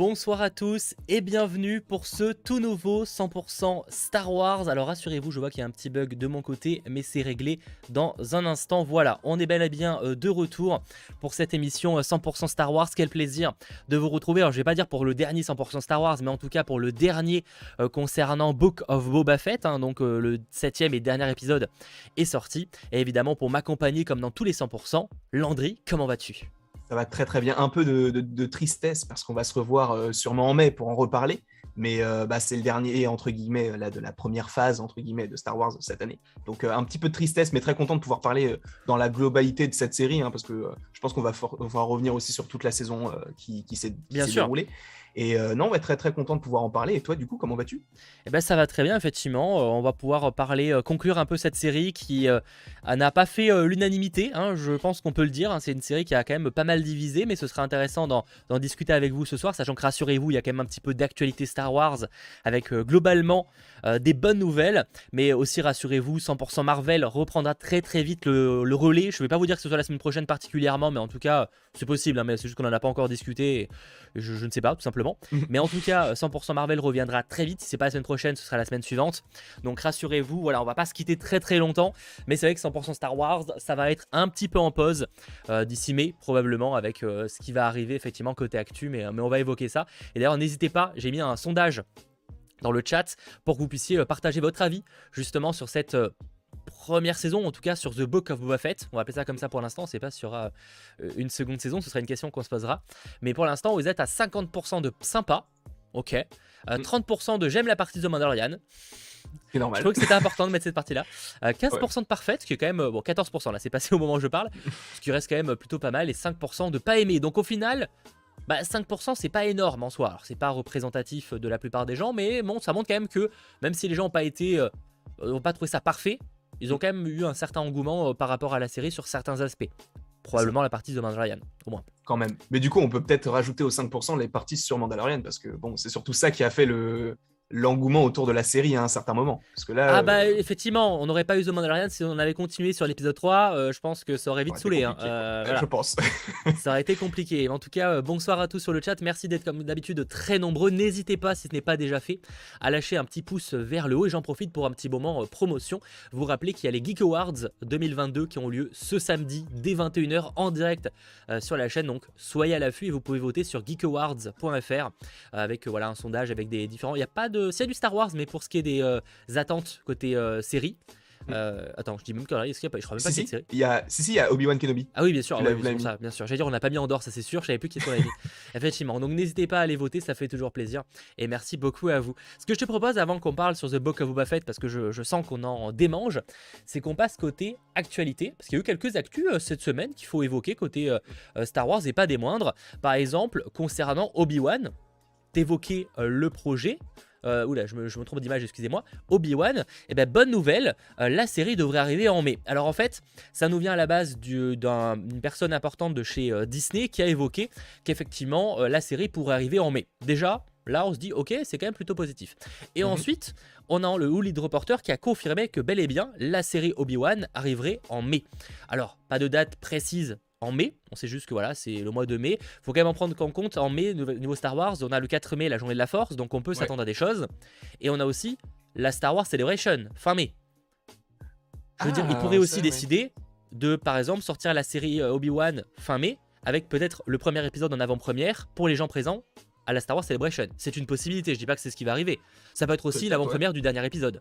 Bonsoir à tous et bienvenue pour ce tout nouveau 100% Star Wars. Alors rassurez-vous, je vois qu'il y a un petit bug de mon côté, mais c'est réglé dans un instant. Voilà, on est bel et bien euh, de retour pour cette émission 100% euh, Star Wars. Quel plaisir de vous retrouver. Alors je vais pas dire pour le dernier 100% Star Wars, mais en tout cas pour le dernier euh, concernant Book of Boba Fett. Hein. donc le septième et dernier épisode est sorti. Et évidemment pour m'accompagner comme dans tous les 100%, Landry, comment vas-tu? Ça va très très bien. Un peu de, tristesse parce qu'on va se revoir euh, sûrement en mai pour en reparler. Mais euh, bah, c'est le dernier, entre guillemets, là, de la première phase, entre guillemets, de Star Wars cette année. Donc euh, un petit peu de tristesse, mais très content de pouvoir parler dans la globalité de cette série, hein, parce que je pense qu'on va, va, revenir aussi sur toute la saison qui, qui s'est déroulée. Et euh, non, on va être très très content de pouvoir en parler. Et toi, du coup, comment vas-tu? Eh ben, ça va très bien, effectivement. Euh, on va pouvoir parler, euh, conclure un peu cette série qui n'a pas fait l'unanimité. Hein, je pense qu'on peut le dire. Hein. c'est une série qui a quand même pas mal divisé, mais ce sera intéressant d'en discuter avec vous ce soir, sachant que rassurez-vous, il y a quand même un petit peu d'actualité Star Wars avec globalement des bonnes nouvelles, mais aussi rassurez-vous, 100% Marvel reprendra très très vite le, relais. Je ne vais pas vous dire que ce soit la semaine prochaine particulièrement, mais en tout cas, c'est possible. Hein, mais c'est juste qu'on n'en a pas encore discuté. je, je ne sais pas, tout simplement. Mais en tout cas, 100% Marvel reviendra très vite. Si c'est pas la semaine prochaine, ce sera la semaine suivante. Donc rassurez-vous, voilà, on va pas se quitter très très longtemps. Mais c'est vrai que 100% Star Wars, ça va être un petit peu en pause euh, d'ici mai, probablement, avec euh, ce qui va arriver effectivement côté actu. Mais, euh, mais on va évoquer ça. Et d'ailleurs, n'hésitez pas, j'ai mis un sondage dans le chat pour que vous puissiez partager votre avis justement sur cette première saison, en tout cas sur The Book of Boba Fett. On va appeler ça comme ça pour l'instant. C'est pas sur euh, une seconde saison, ce sera une question qu'on se posera. Mais pour l'instant, vous êtes à 50% de sympa. Ok. 30% euh, de j'aime la partie de Mandalorian. C'est normal. Je trouve que c'était important de mettre cette partie-là. 15% euh, de parfaite, qui est quand même. Bon, 14% là, c'est passé au moment où je parle. Ce qui reste quand même plutôt pas mal. Et 5% de pas aimé. Donc au final. Bah, 5% c'est pas énorme en soi. Alors c'est pas représentatif de la plupart des gens, mais bon, ça montre quand même que même si les gens n'ont pas été, n'ont pas trouvé ça parfait, ils ont quand même eu un certain engouement euh, par rapport à la série sur certains aspects. Probablement la partie de Mandalorian, au moins. Quand même. Mais du coup, on peut peut-être rajouter aux 5% les parties sur Mandalorian, parce que bon, c'est surtout ça qui a fait le, l'engouement autour de la série à un certain moment. Parce que là, ah bah euh, effectivement, on n'aurait pas eu The Mandalorian si on avait continué sur l'épisode 3, euh, je pense que ça aurait vite saoulé. Hein. Euh, je pense. ça aurait été compliqué. En tout cas, bonsoir à tous sur le chat. Merci d'être comme d'habitude très nombreux. N'hésitez pas, si ce n'est pas déjà fait, à lâcher un petit pouce vers le haut. Et j'en profite pour un petit moment promotion. Vous rappelez qu'il y a les Geek Awards 2022 qui ont lieu ce samedi dès 21h en direct sur la chaîne. Donc soyez à l'affût et vous pouvez voter sur geekawards.fr avec voilà un sondage avec des différents. Il n'y a pas de c'est du Star Wars, mais pour ce qui est des euh, attentes côté euh, série. Mm. Euh, attends, je dis même qu'il y a, je crois même pas si, série. Il y a, si, si, il y a Obi-Wan Kenobi. Ah oui, bien sûr, ça, bien sûr. J'allais dire, on n'a pas mis en dehors, ça c'est sûr, je savais plus qui était Effectivement, donc n'hésitez pas à aller voter, ça fait toujours plaisir. Et merci beaucoup à vous. Ce que je te propose avant qu'on parle sur The Book of Boba Fett, parce que je, je sens qu'on en démange, c'est qu'on passe côté actualité, parce qu'il y a eu quelques actus cette semaine qu'il faut évoquer côté Star Wars et pas des moindres. Par exemple, concernant Obi-Wan, t'évoquer le projet. Euh, oula, je me, je me trompe d'image, excusez-moi, Obi-Wan, et eh ben bonne nouvelle, euh, la série devrait arriver en mai. Alors en fait, ça nous vient à la base d'une personne importante de chez euh, Disney qui a évoqué qu'effectivement la série pourrait arriver en mai. Déjà, là on se dit ok, c'est quand même plutôt positif. Et mhm. ensuite, on a le Hoolid Reporter qui a confirmé que bel et bien la série Obi-Wan arriverait en mai. Alors, pas de date précise en mai. On sait juste que voilà, c'est le mois de mai. faut quand même en prendre en compte. En mai, niveau Star Wars, on a le 4 mai, la journée de la Force, donc on peut s'attendre à des choses. Et on a aussi la Star Wars Celebration, fin mai. Je veux dire, il ah, pourrait aussi décider de, par exemple, sortir la série euh, Obi-Wan fin mai, avec peut-être le premier épisode en avant-première pour les gens présents à la Star Wars Celebration. C'est une possibilité, je dis pas que c'est ce qui va arriver. Ça peut être aussi l'avant-première du dernier épisode.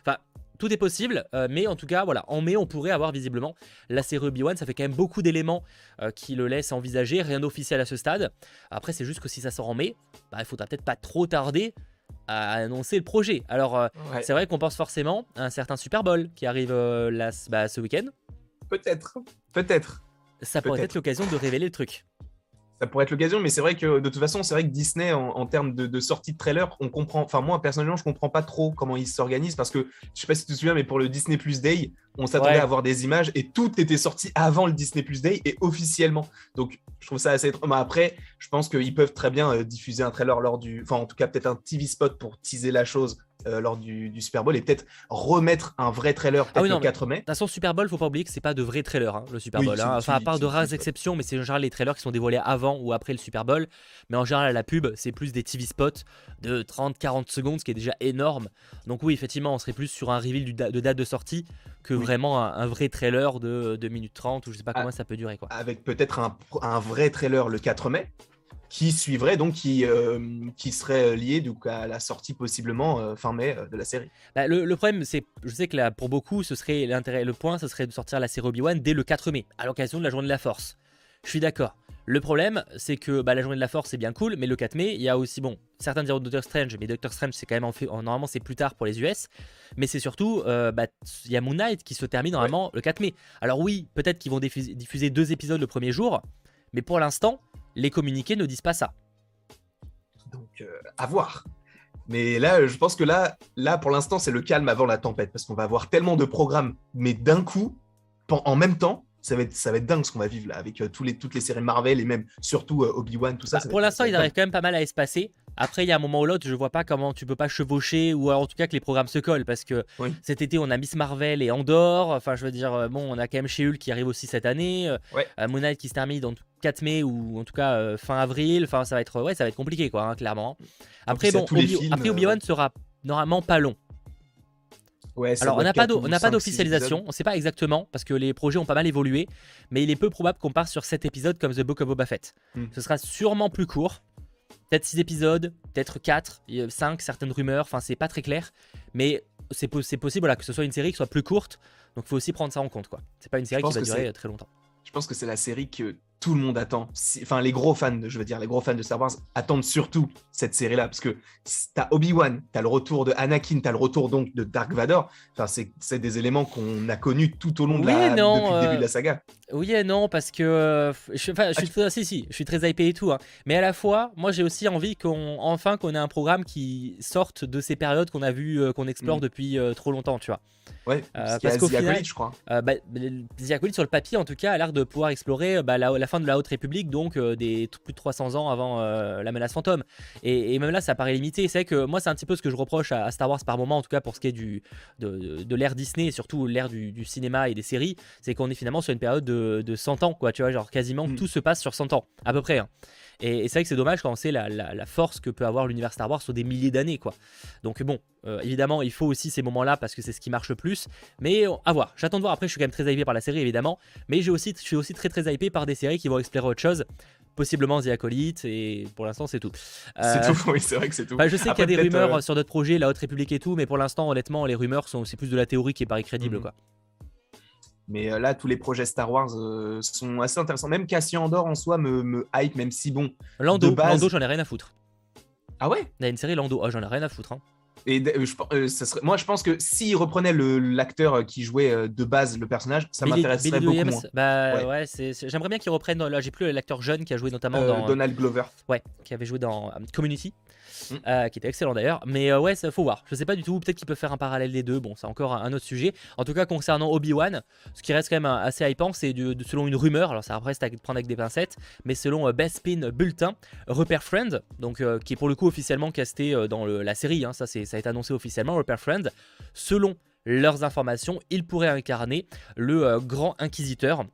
Enfin, tout est possible, euh, mais en tout cas, voilà, en mai, on pourrait avoir visiblement la série Obi-Wan. Ça fait quand même beaucoup d'éléments euh, qui le laissent envisager, rien d'officiel à ce stade. Après, c'est juste que si ça sort en mai, bah, il faudra peut-être pas trop tarder à annoncer le projet. Alors, euh, c'est vrai qu'on pense forcément à un certain Super Bowl qui arrive bah, ce week-end. Peut-être, peut-être. Ça pourrait être l'occasion de révéler le truc ça pourrait être l'occasion, mais c'est vrai que de toute façon, c'est vrai que Disney, en, termes de, sortie de trailer, on comprend, enfin moi personnellement, je comprends pas trop comment ils s'organisent parce que je sais pas si tu te souviens, mais pour le Disney Plus Day, on s'attendait à avoir des images et tout était sorti avant le Disney Plus Day et officiellement. Donc je trouve ça assez étrange. après, je pense qu'ils peuvent très bien euh, diffuser un trailer lors du, enfin en tout cas peut-être un TV spot pour teaser la chose euh, lors du, Super Bowl et peut-être remettre un vrai trailer ah le 4 mai. De toute façon, Super Bowl, faut pas oublier que c'est pas de vrais trailers, hein, le Super Bowl. Hein. Enfin, à part de rares exceptions, mais c'est en général les trailers qui sont dévoilés avant ou après le Super Bowl. Mais en général, la pub, c'est plus des TV spots de 30-40 secondes, ce qui est déjà énorme. Donc oui, effectivement, on serait plus sur un reveal de date de sortie que vraiment un, vrai trailer de 2 minutes 30 ou je sais pas ah, comment ça peut durer. Quoi. Avec peut-être un, un vrai trailer le 4 mai qui suivrait donc qui, euh, qui serait lié donc à la sortie possiblement euh, fin mai euh, de la série. Bah, le, problème c'est je sais que là pour beaucoup ce serait l'intérêt le point ce serait de sortir la série Obi-Wan dès le 4 mai à l'occasion de la journée de la Force. Je suis d'accord. Le problème, c'est que bah, la journée de la Force c'est bien cool, mais le 4 mai, il y a aussi, bon, certains diront Doctor Strange, mais Doctor Strange c'est quand même en fait, normalement c'est plus tard pour les US, mais c'est surtout, bah, il y a Moon Knight qui se termine normalement le 4 mai. Alors oui, peut-être qu'ils vont diffuser deux épisodes le premier jour, mais pour l'instant, les communiqués ne disent pas ça. Donc, euh, à voir. Mais là, je pense que là, là pour l'instant, c'est le calme avant la tempête, parce qu'on va avoir tellement de programmes, mais d'un coup, en même temps, ça va être, ça va être dingue ce qu'on va vivre là, avec euh, tous les, toutes les séries Marvel et même surtout euh, Obi-Wan, tout ça. Bah, pour l'instant, ils arrivent quand même pas mal à espacer. Après, il y a un moment ou l'autre, je vois pas comment tu peux pas chevaucher ou en tout cas que les programmes se collent parce que cet été, on a Miss Marvel et Andorre. Enfin, je veux dire, bon, on a quand même She-Hulk qui arrive aussi cette année. Ouais. Moon Knight qui se termine dans 4 mai ou en tout cas euh, fin avril. Enfin, ça va être, ouais, ça va être compliqué, quoi, hein, clairement. Après, bon, après euh, Obi-Wan sera normalement pas long. Ouais, Alors, on n'a pas d'officialisation, on ne sait pas exactement parce que les projets ont pas mal évolué, mais il est peu probable qu'on parte sur 7 épisodes comme The Book of Boba Fett. Hmm. Ce sera sûrement plus court, peut-être 6 épisodes, peut-être 4, 5, certaines rumeurs, enfin, c'est pas très clair, mais c'est possible voilà, que ce soit une série qui soit plus courte, donc il faut aussi prendre ça en compte. quoi. C'est pas une série qui va durer très longtemps. Je pense que c'est la série que tout le monde attend. Enfin, les gros fans, je veux dire, les gros fans de Star Wars attendent surtout cette série-là. Parce que t'as Obi-Wan, t'as le retour de Anakin, t'as le retour donc de Dark Vador. Enfin, c'est des éléments qu'on a connus tout au long de la, depuis le début de la euh, saga. Oui et non, parce que. Euh, je, enfin, je suis, très, si, si, je suis très hypé et tout. Hein. Mais à la fois, moi, j'ai aussi envie qu'on, enfin, qu'on ait un programme qui sorte de ces périodes qu'on a vu, euh, qu'on explore mm. depuis trop longtemps, tu vois. Ouais, parce qu'au final, je crois. Bah, sur le papier, en tout cas, a l'air de pouvoir explorer bah, la, fin de la Haute République, donc euh, des plus de 300 ans avant euh, la menace fantôme. Et, même là, ça paraît limité. C'est vrai que moi, c'est un petit peu ce que je reproche à, Star Wars par moment, en tout cas pour ce qui est du, de, de, l'ère Disney et surtout l'ère du, cinéma et des séries, c'est qu'on est finalement sur une période de, de 100 ans, quoi. Tu vois, genre quasiment mm. tout se passe sur 100 ans, à peu près. Hein. Et, c'est vrai que c'est dommage quand on sait la, force que peut avoir l'univers Star Wars sur des milliers d'années, quoi. Donc bon, euh, évidemment, il faut aussi ces moments-là parce que c'est ce qui marche le plus. Mais à voir. J'attends de voir. Après, je suis quand même très hypé par la série, évidemment. Mais j'ai aussi, je suis aussi très très hypé par des séries qui vont explorer autre chose possiblement The Acolyte et pour l'instant c'est tout. c'est euh, tout, oui c'est vrai que c'est tout. je sais qu'il y a des rumeurs euh, sur d'autres projets, la Haute République et tout, mais pour l'instant honnêtement les rumeurs sont c'est plus de la théorie qui paraît crédible mhm. quoi. Mais euh, là, tous les projets Star Wars euh, sont assez intéressants. Même Cassian Andor en soi me, hype, même si bon. Lando, Lando j'en ai rien à foutre. Ah ouais? Il y a une série Lando, oh, j'en ai rien à foutre. Hein. Et euh, ça serait... moi, je pense que s'il reprenait l'acteur qui jouait de base le personnage, ça m'intéresserait beaucoup moins. Bah ouais, j'aimerais bien qu'il reprenne. Là, j'ai plus l'acteur jeune qui a joué notamment dans Donald Glover. Ouais, qui avait joué dans Community. Mm. Euh, qui était excellent d'ailleurs. Mais euh, ouais, faut voir. Je sais pas du tout, peut-être qu'il peut faire un parallèle des deux. Bon, c'est encore un, autre sujet. En tout cas, concernant Obi-Wan, ce qui reste quand même assez hypant, c'est selon une rumeur, alors ça c'est à prendre avec des pincettes, mais selon euh, Best Spin Bulletin, Rupert Friend, donc qui est pour le coup officiellement casté dans la série, hein, ça, ça a été annoncé officiellement, Rupert Friend, selon leurs informations, il pourrait incarner le grand inquisiteur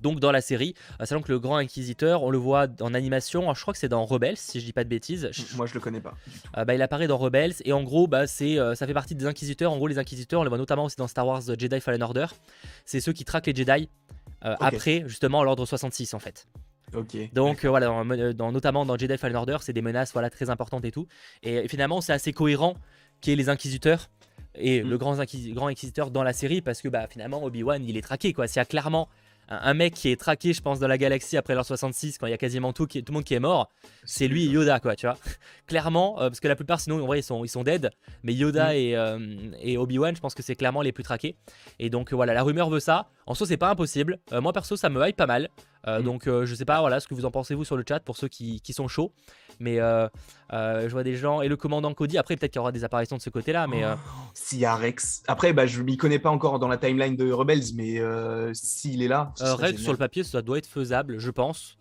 donc dans la série. Euh, sachant que le grand inquisiteur, on le voit en animation, je crois que c'est dans Rebels, si je dis pas de bêtises. Moi je le connais pas. Euh, bah, il apparaît dans Rebels et en gros bah, c'est, euh, ça fait partie des inquisiteurs. En gros les inquisiteurs, on les voit notamment aussi dans Star Wars Jedi Fallen Order. C'est ceux qui traquent les Jedi après justement l'ordre 66 en fait. Donc voilà, dans, notamment dans Jedi Fallen Order, c'est des menaces voilà très importantes et tout. Et, finalement, c'est assez cohérent qu'il y ait les inquisiteurs et mm. le grand, grand, inquisiteur dans la série parce que bah finalement Obi-Wan il est traqué quoi. S'il y a clairement un mec qui est traqué, je pense, dans la galaxie après l'heure 66, quand il y a quasiment tout, qui, tout le monde qui est mort, c'est lui et Yoda, quoi, tu vois. clairement, euh, parce que la plupart, sinon, en vrai, ils sont, ils sont dead, mais Yoda mm. euh, et, Obi-Wan, je pense que c'est clairement les plus traqués. Et donc, voilà, la rumeur veut ça. En soi, c'est pas impossible. Euh, moi, perso, ça me hype pas mal. Mm. Donc, je sais pas, voilà, ce que vous en pensez, vous, sur le chat, pour ceux qui, qui sont chauds. Mais je vois des gens. Et le commandant Cody, après, peut-être qu'il y aura des apparitions de ce côté-là, mais. Oh, s'il y a Rex. Après, bah, je m'y connais pas encore dans la timeline de Rebels, mais s'il est là, euh, Red sur le papier, ça doit être faisable, je pense.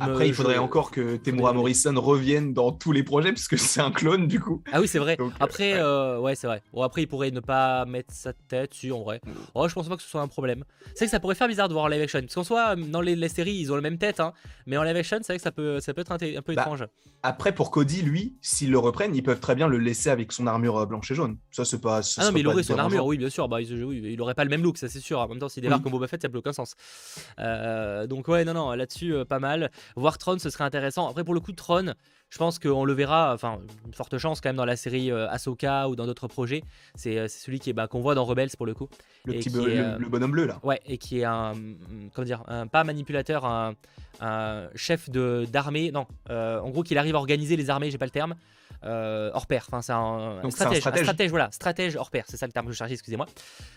Après, il faudrait encore que Temura Morrison revienne dans tous les projets, puisque c'est un clone du coup. Ah oui, c'est vrai. après, ouais, c'est vrai. Bon, après, il pourrait ne pas mettre sa tête dessus en vrai. Oh, je pense pas que ce soit un problème. C'est vrai que ça pourrait faire bizarre de voir en live action. Parce qu'en soit, dans les, séries, ils ont la même tête, hein, mais en live action, c'est vrai que ça peut, ça peut être un, peu bah, étrange. Après, pour Cody, lui, s'ils le reprennent, ils peuvent très bien le laisser avec son armure blanche et jaune. Ça, c'est pas. ah non, mais il aurait son armure, oui, bien sûr. Bah, il, il, aurait pas le même look, ça c'est sûr. En même temps, s'il débarque comme Boba Fett, ça n'a plus aucun sens. Euh, donc, ouais, non, non, là-dessus, euh, pas mal. Voir Tron, ce serait intéressant. Après, pour le coup, Tron, je pense qu'on le verra, enfin, une forte chance quand même dans la série euh, Ahsoka ou dans d'autres projets. C'est celui qui est bah, qu'on voit dans Rebels pour le coup. Le petit le, bonhomme bleu là. Ouais, et qui est un, comment dire, un, pas manipulateur, un, un chef d'armée. Non, en gros, qu'il arrive à organiser les armées, j'ai pas le terme. Euh, hors pair. Enfin, c'est un, stratège, stratège. voilà, stratège hors pair. C'est ça le terme que je cherchais, excusez-moi.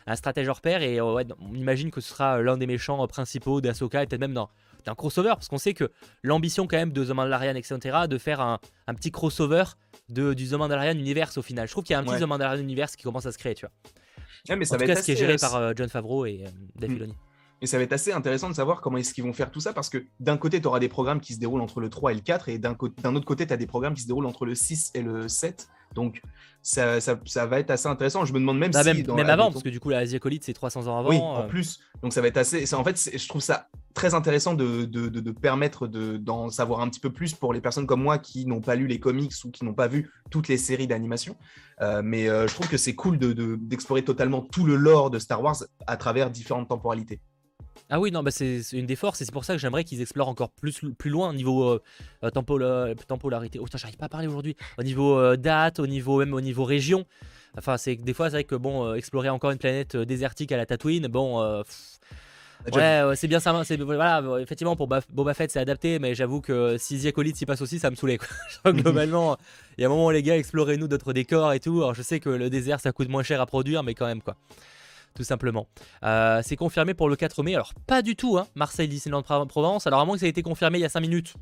Un stratège hors pair et euh, on imagine que ce sera l'un des méchants principaux d'Asoka et peut-être même dans un crossover parce qu'on sait que l'ambition quand même de The Mandalorian etc de faire un, petit crossover de, du The Mandalorian Universe au final je trouve qu'il y a un petit The Mandalorian Universe qui commence à se créer tu vois mais ça en va tout cas, ce qui est géré par euh, John Favreau et Dave hmm. Filoni et ça va être assez intéressant de savoir comment est-ce qu'ils vont faire tout ça parce que d'un côté, tu auras des programmes qui se déroulent entre le 3 et le 4 et d'un autre côté, tu as des programmes qui se déroulent entre le 6 et le 7. Donc ça, ça, va être assez intéressant. Je me demande même bah, si. Même, avant, parce que du coup, la Asiacolite, c'est 300 ans avant. Oui, en euh. plus. Donc ça va être assez. En fait, je trouve ça très intéressant de, de, de, permettre d'en savoir un petit peu plus pour les personnes comme moi qui n'ont pas lu les comics ou qui n'ont pas vu toutes les séries d'animation. Euh, mais euh, je trouve que c'est cool d'explorer totalement tout le lore de Star Wars à travers différentes temporalités. Ah oui, non, bah c'est une des forces et c'est pour ça que j'aimerais qu'ils explorent encore plus, plus loin au niveau euh, euh tempolarité. Oh putain, j'arrive pas à parler aujourd'hui. Au niveau euh, date, au niveau même au niveau région. Enfin, c'est des fois, c'est vrai que bon, euh, explorer encore une planète désertique à la Tatooine, bon. ouais, c'est bien ça. Voilà, effectivement, pour Boba Fett, c'est adapté, mais j'avoue que si Ziacolite s'y passe aussi, ça me saoulait. Globalement, il y a un moment, les gars, explorez-nous d'autres décors et tout. Alors, je sais que le désert, ça coûte moins cher à produire, mais quand même, quoi tout simplement. Euh, c'est confirmé pour le 4 mai. Alors, pas du tout, hein, Marseille, Disneyland Provence. Alors, à moins que ça ait été confirmé il y a 5 minutes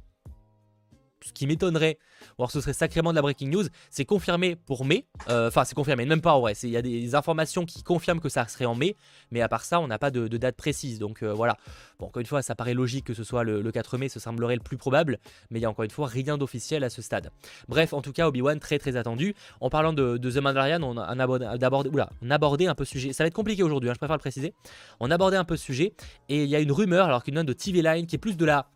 ce qui m'étonnerait, ou ce serait sacrément de la breaking news, c'est confirmé pour mai. Euh, enfin, c'est confirmé, même pas en vrai. Il y a des informations qui confirment que ça serait en mai, mais à part ça, on n'a pas de, date précise. Donc euh, voilà. Bon, encore une fois, ça paraît logique que ce soit le, 4 mai, ce semblerait le plus probable, mais il y a encore une fois rien d'officiel à ce stade. Bref, en tout cas, Obi-Wan très très attendu. En parlant de, The Mandalorian, on a, abordé, on abordé un peu ce sujet. Ça va être compliqué aujourd'hui, hein, je préfère le préciser. On a abordé un peu ce sujet, et il y a une rumeur, alors qu'une note de TV Line qui est plus de la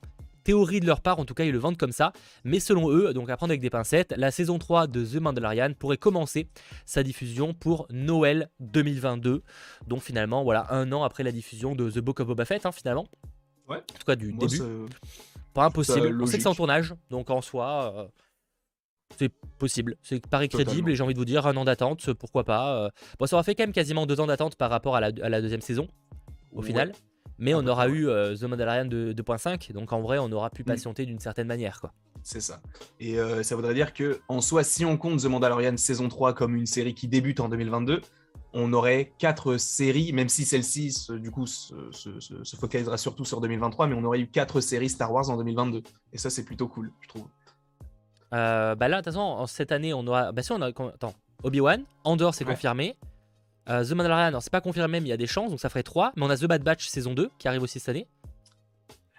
théorie de leur part, en tout cas ils le vendent comme ça, mais selon eux, donc à prendre avec des pincettes, la saison 3 de The Mandalorian pourrait commencer sa diffusion pour Noël 2022. Donc finalement, voilà, un an après la diffusion de The Book of Boba Fett, hein, finalement. Ouais. En tout cas du début. Pas impossible. On sait que c'est en tournage, donc en soi... Euh, c'est possible, c'est paraît crédible et j'ai envie de vous dire un an d'attente, pourquoi pas. Euh. Bon, ça aura fait quand même quasiment deux ans d'attente par rapport à la, deuxième saison, au final. Mais on aura eu euh, The Mandalorian 2.5, donc en vrai, on aura pu mm. patienter d'une certaine manière. quoi. C'est ça. Et euh, ça voudrait dire que, en soi, si on compte The Mandalorian saison 3 comme une série qui débute en 2022, on aurait quatre séries, même si celle-ci, du coup, se, focalisera surtout sur 2023, mais on aurait eu quatre séries Star Wars en 2022. Et ça, c'est plutôt cool, je trouve. Euh, bah là, de toute façon, cette année, on aura. Bah si, on a. Attends, Obi-Wan, Andor, c'est confirmé. Euh, The Mandalorian, c'est pas confirmé, mais il y a des chances, donc ça ferait 3. Mais on a The Bad Batch saison 2 qui arrive aussi cette année.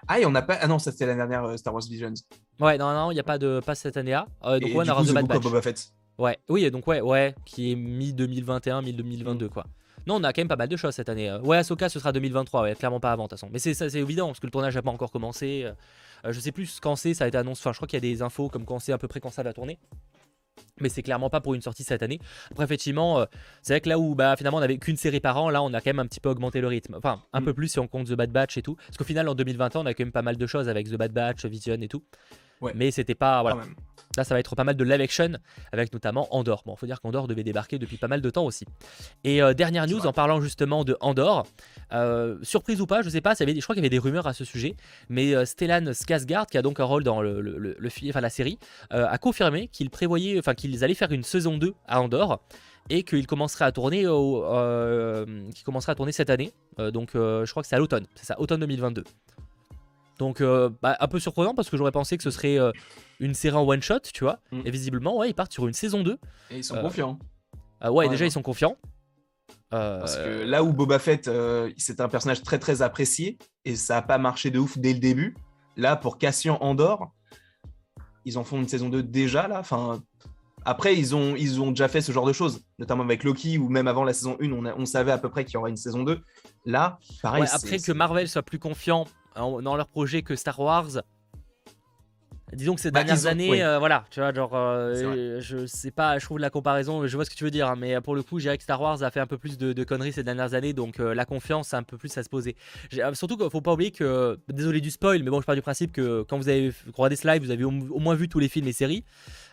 Ah, et on a pas. Ah non, ça c'était la dernière euh, Star Wars Visions. Ouais, non, non, il n'y a pas de pas cette année-là. Euh, donc, ouais, on aura The Bad Batch. Boba Fett. Ouais, oui, donc ouais, ouais, qui est mi-2021, mi-2022, quoi. Non, on a quand même pas mal de choses cette année. Ouais, Ahsoka, ce sera 2023, ouais, clairement pas avant, de toute façon. Mais c'est évident, parce que le tournage n'a pas encore commencé. je sais plus quand c'est, ça a été annoncé. Enfin, je crois qu'il y a des infos comme quand c'est à peu près quand ça va tourner mais c'est clairement pas pour une sortie cette année. Après, effectivement, euh, c'est vrai que là où bah, finalement on avait qu'une série par an, là on a quand même un petit peu augmenté le rythme. Enfin, un mm. peu plus si on compte The Bad Batch et tout. Parce qu'au final, en 2021, on a quand même pas mal de choses avec The Bad Batch, Vision et tout. Mais c'était pas. Voilà. Là, ça va être pas mal de live action, avec notamment Andor. Bon, faut dire qu'Andor devait débarquer depuis pas mal de temps aussi. Et euh, dernière news, en parlant justement de Andor, euh, surprise ou pas, je sais pas, je crois qu'il y avait des rumeurs à ce sujet, mais euh, Stellan Skarsgård, qui a donc un rôle dans le, le, enfin, la série, a confirmé qu'il prévoyait, enfin qu'ils allaient faire une saison 2 à Andor et qu'il commencerait à tourner, au, commencerait à tourner cette année. donc, je crois que c'est à l'automne, c'est ça, automne 2022. Donc, bah, un peu surprenant parce que j'aurais pensé que ce serait une série en one shot, tu vois. Mm. Et visiblement, ouais, ils partent sur une saison 2. Et ils sont confiants. Ah ouais, déjà, ils sont confiants. Parce que là où Boba Fett, euh, c'est un personnage très très apprécié et ça n'a pas marché de ouf dès le début. Là, pour Cassian Andor, ils en font une saison 2 déjà, là. Enfin, après, ils ont, ils ont déjà fait ce genre de choses, notamment avec Loki, ou même avant la saison 1, on, on savait à peu près qu'il y aurait une saison 2. Là, pareil. après que Marvel soit plus confiant dans leur projet que Star Wars, Disons que ces bah, dernières années, euh, voilà, tu vois, genre, euh, je sais pas, je trouve la comparaison, je vois ce que tu veux dire, hein, mais pour le coup, j'ai que Star Wars a fait un peu plus de, conneries ces dernières années, donc euh, la confiance a un peu plus à se poser. Surtout qu'il faut pas oublier que, désolé du spoil, mais bon, je pars du principe que quand vous avez regardé ce live, vous avez au, moins vu tous les films et séries,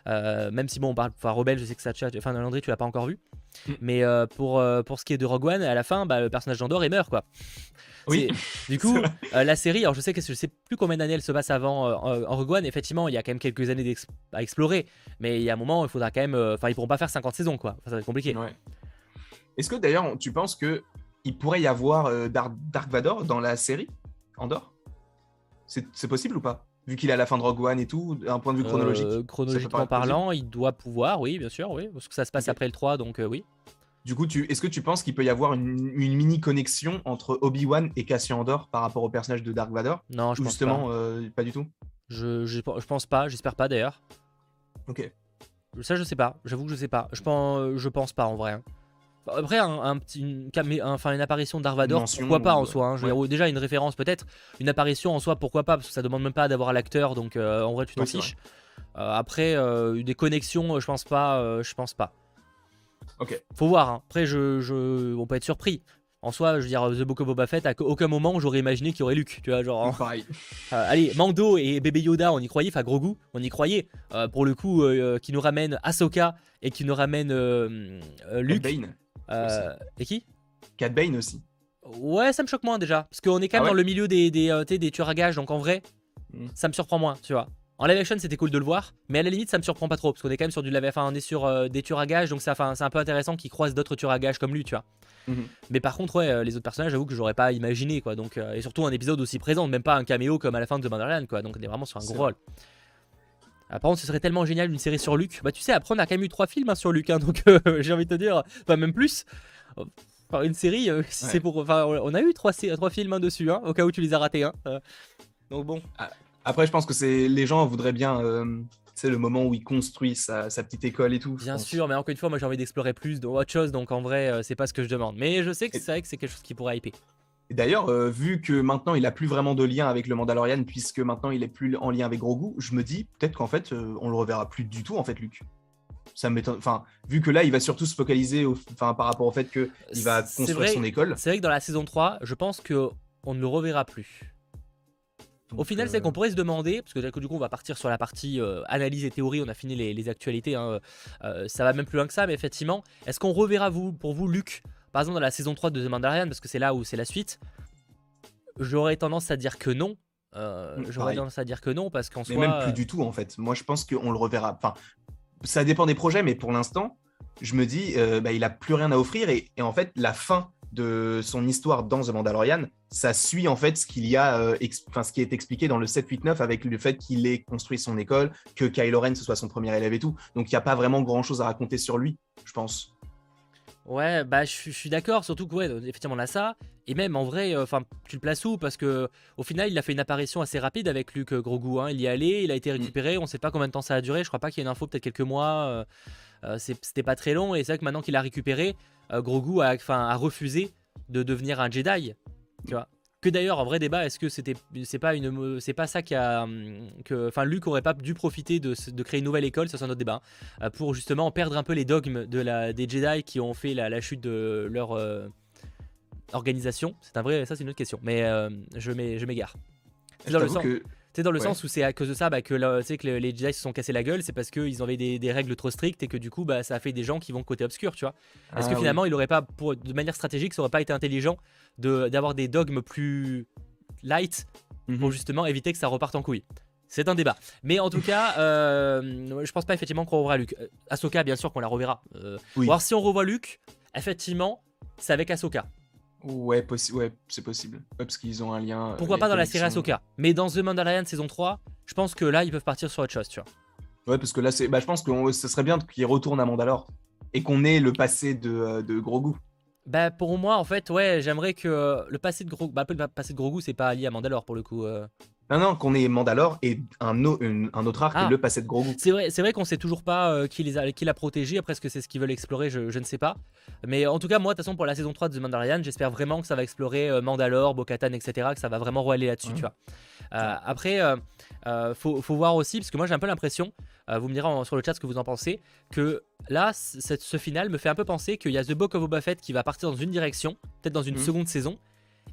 même si bon, on parle, enfin, Rebelle, je sais que ça, enfin, Landry, tu l'as pas encore vu, mm. mais pour, pour ce qui est de Rogue One, à la fin, bah, le personnage d'Andor, il meurt, quoi. Oui. Du coup, euh, la série, alors je sais que je sais plus combien d'années elle se passe avant euh, en Rogue One. Effectivement, il y a quand même quelques années à explorer, mais il y a un moment, il faudra quand même. Euh, enfin, ils pourront pas faire 50 saisons, quoi. ça va être compliqué. Est-ce que d'ailleurs, tu penses que il pourrait y avoir Dark, Vador dans la série Andorre C'est possible ou pas? Vu qu'il est à la fin de Rogue One et tout, d'un point de vue chronologique. chronologiquement parlant, il doit pouvoir, oui, bien sûr, oui, parce que ça se passe après le 3, donc oui. Du coup, est-ce que tu penses qu'il peut y avoir une, mini connexion entre Obi-Wan et Cassian Andor par rapport au personnage de Dark Vador? Non, je pense justement, pas. Euh, pas du tout? Je, je, pense pas, j'espère pas d'ailleurs. Ok. Ça, je sais pas. J'avoue que je sais pas. Je pense, je pense pas en vrai. Après, un, petit, une, enfin, une apparition d'Arvador, pourquoi pas en soi hein. Déjà, une référence peut-être. Une apparition en soi, pourquoi pas Parce que ça demande même pas d'avoir l'acteur, donc euh, en vrai, tu t'en fiches. Euh, après, des connexions, je pense pas. je pense pas. Ok. Faut voir. Hein. Après, je, je, on peut être surpris. En soi, je veux dire, The Book of Boba Fett, à aucun moment j'aurais imaginé qu'il y aurait Luke, tu vois, genre. Pareil. Euh, allez, Mando et bébé Yoda, on y croyait, enfin Grogu, on y croyait. Euh, pour le coup, euh, qui nous ramène Ahsoka et qui nous ramène Luke. Cad Et qui? Cad Bane aussi. Ouais, ça me choque moins déjà, parce qu'on est quand même ah dans le milieu des, des, des tueurs à gages, donc en vrai, hmm. ça me surprend moins, tu vois. En live action, c'était cool de le voir, mais à la limite, ça me surprend pas trop parce qu'on est quand même sur du live, enfin, on est sur euh, des tueurs à gages, donc c'est un peu intéressant qu'il croise d'autres tueurs à gages comme lui, tu vois. Mhm. Mais par contre, ouais, euh, les autres personnages, j'avoue que j'aurais pas imaginé, quoi. Donc, euh, et surtout un épisode aussi présent, même pas un caméo comme à la fin de The Mandalorian, quoi. Donc, on est vraiment sur un gros rôle. Par contre, ce serait tellement génial une série sur Luke. Bah, tu sais, après, on a quand même eu trois films hein, sur Luke, hein, donc j'ai envie de te dire, enfin, même plus. Enfin, une série, c'est pour. Enfin, on a eu trois, trois films hein, dessus, au cas où tu les as ratés. donc, bon. Ah, après, je pense que c'est les gens voudraient bien. c'est euh, le moment où il construit sa, petite école et tout. Bien sûr, mais encore une fois, moi j'ai envie d'explorer plus de autre chose, donc en vrai, euh, c'est pas ce que je demande. Mais je sais que c'est vrai que c'est quelque chose qui pourrait hyper. Et d'ailleurs, euh, vu que maintenant il a plus vraiment de lien avec le Mandalorian, puisque maintenant il est plus en lien avec Grogu, je me dis peut-être qu'en fait on le reverra plus du tout en fait, Luc. Ça m'étonne. Enfin, vu que là il va surtout se focaliser enfin, par rapport au fait qu'il va construire son école. C'est vrai que dans la saison 3, je pense que on ne le reverra plus. Au final, c'est qu'on euh, pourrait se demander, parce que du coup, on va partir sur la partie euh, analyse et théorie, on a fini les, actualités, hein, euh, ça va même plus loin que ça, mais effectivement, est-ce qu'on reverra vous, pour vous, Luc, par exemple dans la saison 3 de The Mandalorian, parce que c'est là où c'est la suite J'aurais tendance à dire que non. Mm, j'aurais tendance à dire que non, parce qu'en soit. Mais même plus du tout, en fait. Moi, je pense qu'on le reverra. Enfin, ça dépend des projets, mais pour l'instant, je me dis, bah, il a plus rien à offrir, et en fait, la fin de son histoire dans The Mandalorian, ça suit en fait ce qu'il y a, euh, enfin ce qui est expliqué dans le 7-8-9 avec le fait qu'il ait construit son école, que Kylo Ren ce soit son premier élève et tout. Donc il n'y a pas vraiment grand chose à raconter sur lui, je pense. Ouais, bah je suis d'accord, surtout que ouais, effectivement on a ça, et même en vrai, euh, enfin tu le places où? Parce que au final il a fait une apparition assez rapide avec Luke euh, Grogu, hein. il y est allé, il a été mm. récupéré, on sait pas combien de temps ça a duré, je crois pas qu'il y ait une info, peut-être quelques mois, c'était pas très long, et c'est vrai que maintenant qu'il a récupéré, Grogu a, a refusé de devenir un Jedi, tu vois que d'ailleurs, en vrai débat, est-ce que c'était, c'est pas une, c'est pas ça qui a, que, enfin, Luke aurait pas dû profiter de, de créer une nouvelle école, ça c'est un autre débat, hein, pour justement perdre un peu les dogmes de la, des Jedi qui ont fait la, chute de leur euh, organisation. C'est un vrai, ça c'est une autre question, mais euh, je m'égare. Dans le sens, que... dans le sens où c'est à cause de ça bah, que, que les Jedi se sont cassés la gueule, c'est parce qu'ils avaient des, des, règles trop strictes et que du coup bah, ça a fait des gens qui vont côté obscur, tu vois. Est-ce que ah finalement il aurait pas, pour, de manière stratégique, ça aurait pas été intelligent d'avoir des dogmes plus light pour mhm. justement éviter que ça reparte en couille. C'est un débat. Mais en tout cas, euh, je pense pas effectivement qu'on reverra Luke. Euh, Ahsoka, bien sûr qu'on la reverra. Euh, voir si on revoit Luke, effectivement, c'est avec Ahsoka. Ouais, ouais c'est possible. parce qu'ils ont un lien. Pourquoi pas dans la série Ahsoka Mais dans The Mandalorian saison 3, je pense que là, ils peuvent partir sur autre chose, tu vois. Ouais, parce que là, c'est, bah, je pense que ce serait bien qu'ils retournent à Mandalore et qu'on ait le passé de, de Grogu. Bah pour moi en fait ouais j'aimerais que le passé de gros bah, le passé de Grogu c'est pas lié à Mandalore pour le coup. Euh. Non, non, qu'on ait Mandalore et un, un autre arc, Ah. le passé de Grogu. C'est vrai, c'est vrai qu'on sait toujours pas euh, qui, les a, qui l'a protégé. Après, est-ce que c'est ce qu'ils veulent explorer? Je, je ne sais pas. Mais en tout cas, moi, de toute façon, pour la saison 3 de The Mandalorian, j'espère vraiment que ça va explorer euh, Mandalore, Bo-Katan, etc. Que ça va vraiment aller là-dessus, Ouais. tu vois. Euh, après, faut, faut voir aussi, parce que moi, j'ai un peu l'impression, vous me direz en- sur le chat ce que vous en pensez, que là, cette- ce final me fait un peu penser qu'il y a The Book of Boba Fett qui va partir dans une direction, peut-être dans une Mhm. seconde saison,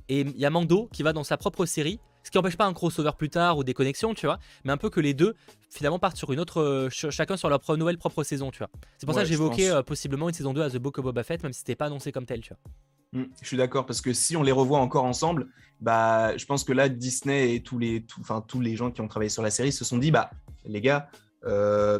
et il y a Mando qui va dans sa propre série. Ce qui n'empêche pas un crossover plus tard ou des connexions, tu vois, mais un peu que les deux finalement partent sur une autre, euh, ch- chacun sur leur nouvelle propre saison, tu vois. C'est pour ça que j'évoquais euh, possiblement une saison 2 à The Book of Boba Fett, même si c'était pas annoncé comme tel, tu vois. Mm, Je suis d'accord parce que si on les revoit encore ensemble, bah, je pense que là Disney et tous les, tout- enfin, tous les gens qui ont travaillé sur la série se sont dit, bah, les gars, euh,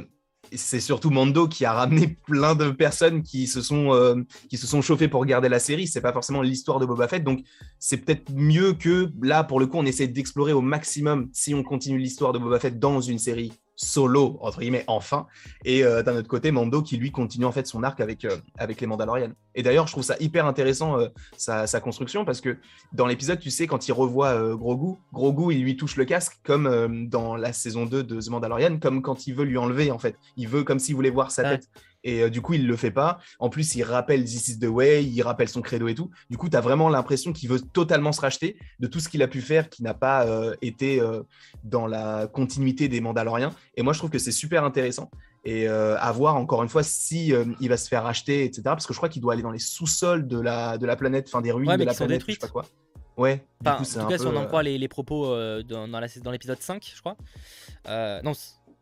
c'est surtout Mando qui a ramené plein de personnes qui se sont, euh, qui se sont chauffées pour regarder la série. C'est pas forcément l'histoire de Boba Fett, donc c'est peut-être mieux que là, pour le coup, on essaie d'explorer au maximum si on continue l'histoire de Boba Fett dans une série solo entre guillemets enfin. Et euh, d'un autre côté Mando qui lui continue en fait son arc avec euh, avec les Mandalorians. Et d'ailleurs je trouve ça hyper intéressant euh, sa, sa construction parce que dans l'épisode tu sais quand il revoit Grogu Grogu il lui touche le casque comme dans la saison 2 de The Mandalorian comme quand il veut lui enlever en fait. Il veut comme s'il voulait voir sa Ouais. tête et euh, du coup il le fait pas en plus il rappelle This is the way il rappelle son credo et tout du coup tu as vraiment l'impression qu'il veut totalement se racheter de tout ce qu'il a pu faire qui n'a pas euh, été euh, dans la continuité des Mandaloriens et moi, je trouve que c'est super intéressant. Et à voir encore une fois si il va se faire racheter, etc. Parce que je crois qu'il doit aller dans les sous-sols de la, de la planète, enfin des ruines Ouais, de la planète, je sais pas quoi. Ouais, du Enfin, coup, c'est en tout cas, peu, si on en croit les, les propos dans, dans l'épisode 5, je crois. Non,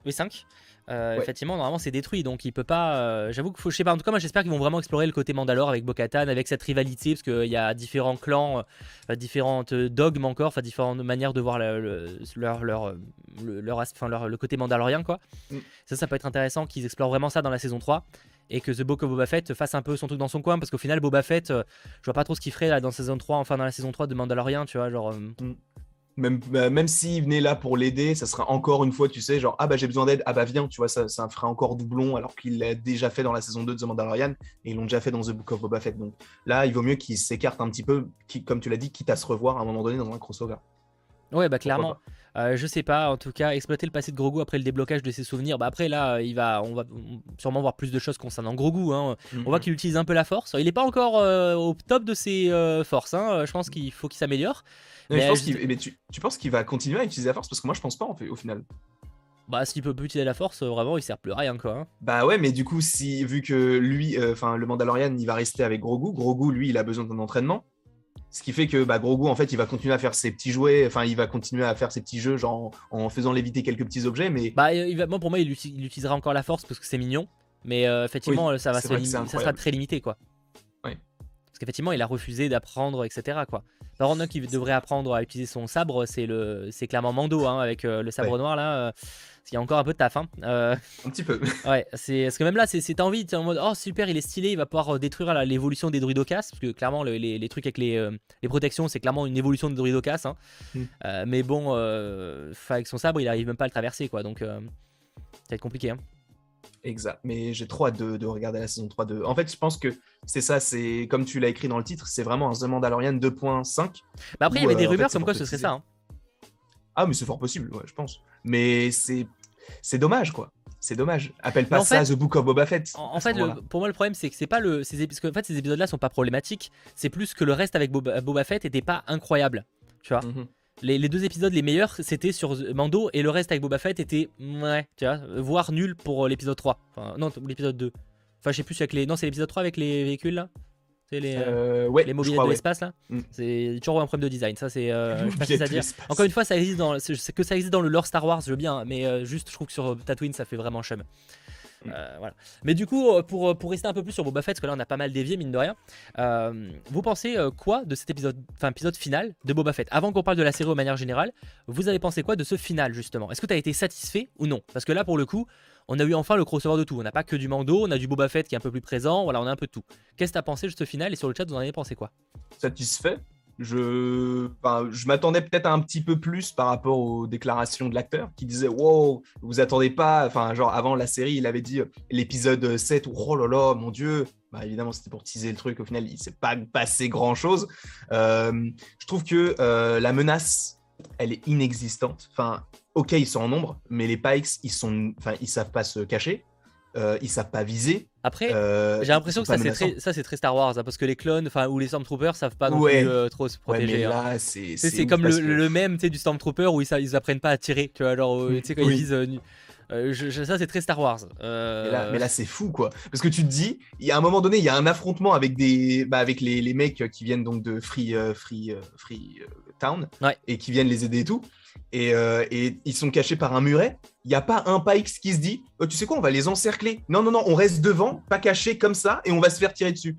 oui, 5. Euh, Ouais. Effectivement, normalement, c'est détruit, donc il peut pas. euh, J'avoue que faut, je sais pas. En tout cas, moi, j'espère qu'ils vont vraiment explorer le côté Mandalore avec Bo-Katan, avec cette rivalité, parce qu'il y a différents clans, euh, différentes dogmes encore, enfin différentes manières de voir le- le- leur, leur, le, leur enfin, leur- le côté mandalorien, quoi. Mm. Ça, ça peut être intéressant qu'ils explorent vraiment ça dans la saison 3 et que The Book of Boba Fett fasse un peu son truc dans son coin, parce qu'au final, Boba Fett, euh, je vois pas trop ce qu'il ferait là dans saison 3, enfin dans la saison 3 de Mandalorian, tu vois, genre. euh, même, bah, même s'il venait là pour l'aider, ça sera encore une fois, tu sais, genre, ah bah j'ai besoin d'aide, ah bah viens, tu vois, ça, ça ferait encore doublon, alors qu'il l'a déjà fait dans la saison 2 de The Mandalorian, et ils l'ont déjà fait dans The Book of Boba Fett. Donc là, il vaut mieux qu'il s'écarte un petit peu, qui, comme tu l'as dit, quitte à se revoir à un moment donné dans un crossover. Ouais, bah clairement. Euh, je sais pas, en tout cas, exploiter le passé de Grogu après le déblocage de ses souvenirs. Bah après là, il va, on va sûrement voir plus de choses concernant Grogu. Hein. On voit qu'il utilise un peu la force. Il est pas encore euh, au top de ses euh, forces. Hein. Je pense qu'il faut qu'il s'améliore. Mais tu, tu penses qu'il va continuer à utiliser la force? Parce que moi, je pense pas, en fait, au final. Bah s'il peut plus utiliser la force, euh, vraiment, il sert plus à rien quoi. hein. Bah ouais, mais du coup, si vu que lui, euh, enfin le Mandalorian, il va rester avec Grogu, Grogu, lui, il a besoin d'un entraînement. Ce qui fait que bah, Grogu, en fait, il va continuer à faire ses petits jouets, enfin, il va continuer à faire ses petits jeux, genre en, faisant léviter quelques petits objets, mais Bah euh, il va, moi pour moi, il, uti- il utilisera encore la force parce que c'est mignon. Mais euh, effectivement, Oui, euh, ça va se ça sera très limité quoi. Qu'effectivement, il a refusé d'apprendre, etc. quoi. Par contre, qui devrait apprendre à utiliser son sabre, c'est le, c'est clairement Mando hein, avec euh, le sabre Ouais. noir là. euh, il y a encore un peu de taf. Hein. Euh, un petit peu. Ouais, c'est parce que même là, c'est c'est envie, t'es en mode oh super, il est stylé, il va pouvoir euh, détruire l'évolution des druidocas, parce que clairement le- les, les trucs avec les, les protections, c'est clairement une évolution des druidocas. Hein. Mm. Euh, mais bon, avec son sabre, il arrive même pas à le traverser, quoi. Donc ça va être compliqué. Hein. Exact. Mais j'ai trop hâte de, de regarder la saison 3 de. En fait, je pense que c'est ça, c'est comme tu l'as écrit dans le titre, c'est vraiment un The Mandalorian 2.5. Bah après, il y avait des euh, en fait, rumeurs comme quoi ce serait ça. hein. Ah, mais c'est fort possible, ouais, je pense. Mais c'est c'est dommage, quoi. C'est dommage. Appelle pas en ça The Book of Boba Fett. En, en fait, le- pour moi, le problème, c'est que c'est pas le, ces, parce qu'en fait, ces épisodes-là sont pas problématiques. C'est plus que le reste avec Boba, Boba Fett était pas incroyable. Tu vois. Mhm. Les, les deux épisodes les meilleurs c'était sur Mando et le reste avec Boba Fett était ouais tu vois voire nul pour euh, l'épisode 3 enfin non l'épisode 2 enfin je sais plus avec les non c'est l'épisode 3 avec les véhicules là c'est les, euh, ouais, les mobilettes de ouais. l'espace là Mm. c'est toujours un problème de design ça c'est euh, je sais pas dire encore une fois ça existe dans que ça existe dans le lore Star Wars je veux bien mais euh, juste je trouve que sur Tatooine ça fait vraiment chum. Euh. Mais du coup, euh, pour, pour rester un peu plus sur Boba Fett, parce que là on a pas mal dévié, mine de rien, euh, vous pensez euh, quoi de cet épisode, enfin épisode final de Boba Fett? Avant qu'on parle de la série de manière générale, vous avez pensé quoi de ce final justement? Est-ce que tu as été satisfait ou non? Parce que là pour le coup, on a eu enfin le crossover de tout. On n'a pas que du Mando, on a du Boba Fett qui est un peu plus présent, voilà, on a un peu de tout. Qu'est-ce que tu as pensé de ce final et sur le chat vous en avez pensé quoi? Satisfait? Je, enfin, je m'attendais peut-être un petit peu plus par rapport aux déclarations de l'acteur qui disait Wow, vous attendez pas. Enfin, genre avant la série, il avait dit euh, l'épisode 7 où oh là là, mon dieu. Bah, évidemment, c'était pour teaser le truc. Au final, il s'est pas passé grand chose. je trouve que euh, la menace elle est inexistante. Enfin, ok, ils sont en nombre, mais les Pikes, ils sont, enfin, savent pas se cacher, euh, ils savent pas viser. Après, euh, j'ai l'impression que ça c'est très, ça c'est très Star Wars, hein, parce que les clones, enfin ou les Stormtroopers savent pas non Ouais. plus euh, trop se Ouais, protéger. mais hein. là, c'est comme le, le même tu sais, du Stormtrooper où ils, ils apprennent pas à tirer, tu vois, euh, tu sais, quand Oui. ils disent. euh, nu- je- je- ça, c'est très Star Wars. Euh, Mais là, mais là, c'est fou, quoi. Parce que tu te dis, il y a un moment donné, il y a un affrontement avec des, bah, avec les, les mecs qui viennent donc de Free, euh, Free, Free Town Ouais. et qui viennent les aider et tout. Et, euh, et ils sont cachés par un muret. Il n'y a pas un Pikes qui se dit, Oh, tu sais quoi, on va les encercler. Non, non, non, on reste devant, pas caché comme ça, et on va se faire tirer dessus.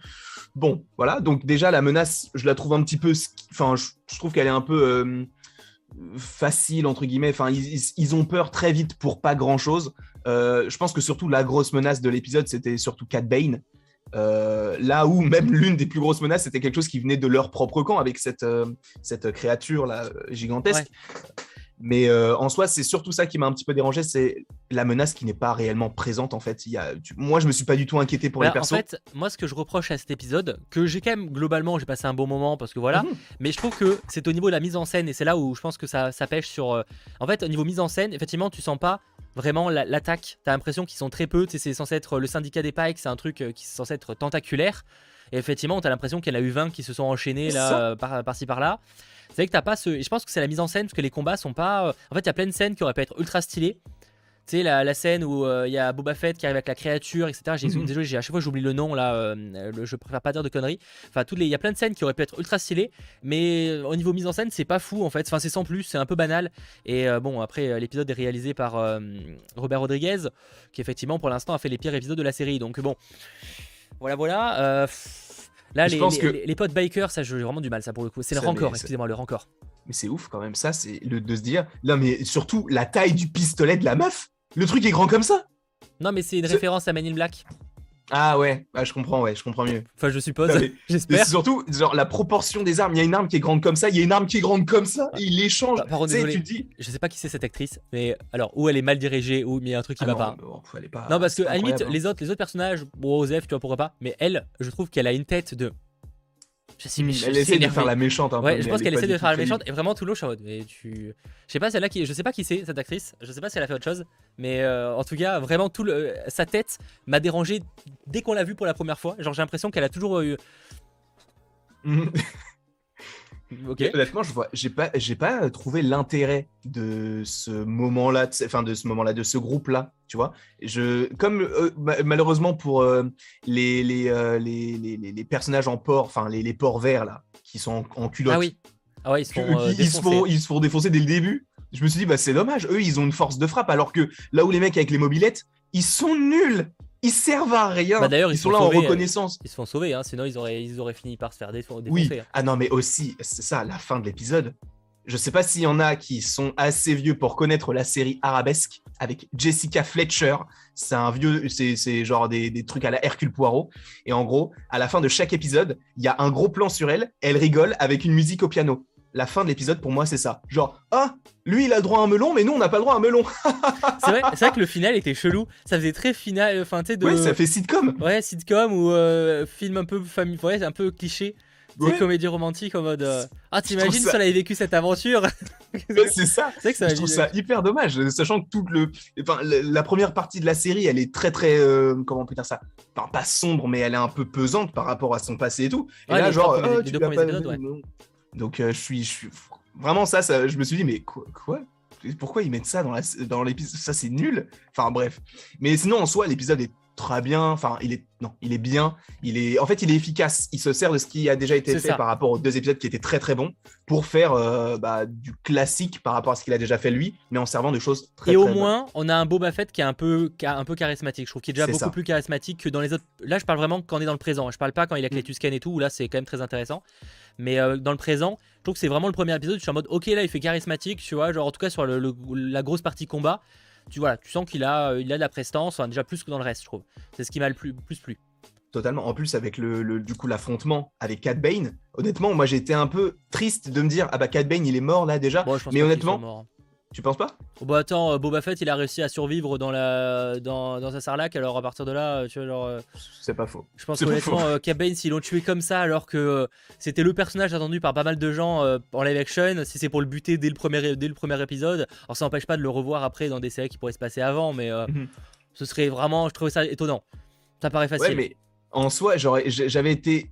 Bon, voilà. Donc déjà, la menace, je la trouve un petit peu, enfin, je, je trouve qu'elle est un peu euh, facile entre guillemets. Enfin, ils, ils- ils ont peur très vite pour pas grand chose. Euh, je pense que surtout la grosse menace de l'épisode, c'était surtout Cat Bane. Euh, là où même l'une des plus grosses menaces, c'était quelque chose qui venait de leur propre camp avec cette, euh, cette créature là gigantesque. Mais euh, en soi, c'est surtout ça qui m'a un petit peu dérangé, c'est la menace qui n'est pas réellement présente en fait. Il y a, tu- moi, je me suis pas du tout inquiété pour Bah, les en persos. fait, moi, ce que je reproche à cet épisode, que j'ai quand même globalement, j'ai passé un bon moment parce que voilà, Mhm. mais je trouve que c'est au niveau de la mise en scène et c'est là où je pense que ça, ça pêche sur. euh, En fait, au niveau mise en scène, effectivement, tu sens pas vraiment la- l'attaque. T'as l'impression qu'ils sont très peu. C'est censé être le syndicat des Pikes, c'est un truc euh, qui est censé être tentaculaire. Et effectivement, t'as l'impression qu'il y en a eu 20 qui se sont enchaînés là, ça. euh, par- par-ci par-là. C'est vrai que t'as pas ce. je pense que c'est la mise en scène parce que les combats sont pas. euh, En fait, il y a plein de scènes qui auraient pu être ultra stylées. Tu sais, la, la scène où euh, il y a Boba Fett qui arrive avec la créature, etc. J'ai, Mhm. Désolé, j'ai- à chaque fois j'oublie le nom là, euh, le- je préfère pas dire de conneries. Enfin, toutes les, il y a plein de scènes qui auraient pu être ultra stylées, mais euh, au niveau mise en scène, c'est pas fou en fait. Enfin, c'est sans plus, c'est un peu banal. Et bon, après, l'épisode est réalisé par Robert Rodriguez, qui effectivement pour l'instant a fait les pires épisodes de la série. Donc bon, voilà, voilà. pff, là, les, pense les, que- les- les potes bikers, ça j'ai vraiment du mal, ça pour le coup. C'est le rancor, excusez-moi, le rancor. Mais c'est ouf quand même, ça, c'est le de se dire. Non, mais surtout la taille du pistolet de la meuf. Le truc est grand comme ça. Non, mais c'est une référence à Man in Black. Ah ouais, ah, je comprends, ouais, je comprends mieux. Enfin, je suppose, j'espère. c'est surtout, genre, la proportion des armes. Il y a une arme qui est grande comme ça, il y a une arme qui est grande comme ça, et il échange. Par- par contre, désolé. tu dis. Je sais pas qui c'est cette actrice, mais alors, ou elle est mal dirigée, ou mais il y a un truc qui Ah va non, pas. bon, Non, parce que à la limite, hein. les autres, les autres personnages, bon, Osef, tu vois, pourquoi pas, mais elle, je trouve qu'elle a une tête de. Je sais, mais je elle essaie de faire la méchante un peu. Ouais, mais je pense qu'elle essaie de faire la méchante, et vraiment tout l'eau, je mais tu. Je sais pas, celle-là qui. Je sais pas qui c'est, cette actrice, je sais pas si elle a fait autre chose, mais euh, en tout cas, vraiment, tout le... sa tête m'a dérangé dès qu'on l'a vue pour la première fois. Genre, j'ai l'impression qu'elle a toujours eu. Honnêtement, je vois, j'ai pas, j'ai pas trouvé l'intérêt de ce moment-là, enfin de ce moment-là, de ce groupe-là, tu vois. Je, comme euh, ma- malheureusement pour euh, les, les, euh, les, les, les- les personnages en porc, enfin les, les porcs verts là, qui sont en, en culotte, Ah oui. Ah ouais, ils se ils, font, ils se font défoncer dès le début. Je me suis dit, bah c'est dommage, eux ils ont une force de frappe, alors que là où les mecs avec les mobilettes, ils sont nuls, ils servent à rien. Bah, d'ailleurs, ils ils sont sont là en sauvés, euh, reconnaissance. Ils se font sauver, hein, sinon ils auraient, ils auraient fini par se faire défo- Oui. défoncer. hein. Ah non, mais aussi, c'est ça, la fin de l'épisode. Je sais pas s'il y en a qui sont assez vieux pour connaître la série Arabesque avec Jessica Fletcher. C'est un vieux, c'est c'est genre des, des trucs à la Hercule Poirot. Et en gros, à la fin de chaque épisode, il y a un gros plan sur elle. Elle rigole avec une musique au piano. La fin de l'épisode, pour moi, c'est ça. Genre, ah, lui, il a le droit à un melon, mais nous, on n'a pas le droit à un melon. C'est vrai, c'est vrai que le final était chelou. Ça faisait très final, enfin tu sais de. Ouais, ça fait sitcom. Ouais, sitcom ou euh, film un peu famille, ouais, un peu cliché. Tu sais, Ouais. comédie romantique en mode. euh, Ah, t'imagines si ça- on avait vécu cette aventure Ouais, c'est ça. C'est que ça je trouve ça hyper dommage, sachant que toute le, enfin, la première partie de la série, elle est très très, euh, comment on peut dire ça, enfin, pas sombre, mais elle est un peu pesante par rapport à son passé et tout. Et Ouais, là, genre, oh, tu pas épisodes. Donc euh, je suis, je suis vraiment ça, je me suis dit mais quoi, quoi? Pourquoi ils mettent ça dans la, dans l'épisode Ça c'est nul. Enfin bref. Mais sinon en soi, l'épisode est très bien. Enfin, il est non, il est bien. Il est, en fait, il est efficace. Il se sert de ce qui a déjà été fait ça. par rapport aux deux épisodes qui étaient très très bons pour faire euh, bah, du classique par rapport à ce qu'il a déjà fait lui, mais en servant de choses très Et au bonnes. moins, on a un Boba Fett qui est un peu, qui un peu charismatique. Je trouve qu'il est déjà beaucoup ça. plus charismatique que dans les autres. Là, je parle vraiment quand on est dans le présent. Je parle pas quand il a avec Mm. les Tusken et tout, où là, c'est quand même très intéressant. Mais euh, dans le présent, je trouve que c'est vraiment le premier épisode. Je suis en mode, ok, là, il fait charismatique, tu vois. Genre, en tout cas, sur le- le- la grosse partie combat, tu tu sens qu'il a, euh, il a de la prestance, enfin, déjà plus que dans le reste, je trouve. C'est ce qui m'a le plus, plus plu. Totalement. En plus, avec le, le- du coup l'affrontement avec Cat Bane, honnêtement, moi j'ai été un peu triste de me dire ah bah Cat Bane il est mort là déjà. Bon, je pense Mais honnêtement, mort. Tu penses pas? Oh, Bah attends, euh, Boba Fett il a réussi à survivre dans, la... dans, dans sa sarlac, alors à partir de là, euh, tu vois, genre. C'est pas faux. Je pense honnêtement, Cap Bane, s'ils l'ont tué comme ça, alors que c'était le personnage attendu par pas mal de gens en live action, si c'est pour le buter dès le premier, dès le premier épisode, alors ça n'empêche pas de le revoir après dans des séries qui pourraient se passer avant, mais mhm. ce serait vraiment, je trouvais ça étonnant. Ça paraît facile. Ouais, mais en soi, j'avais été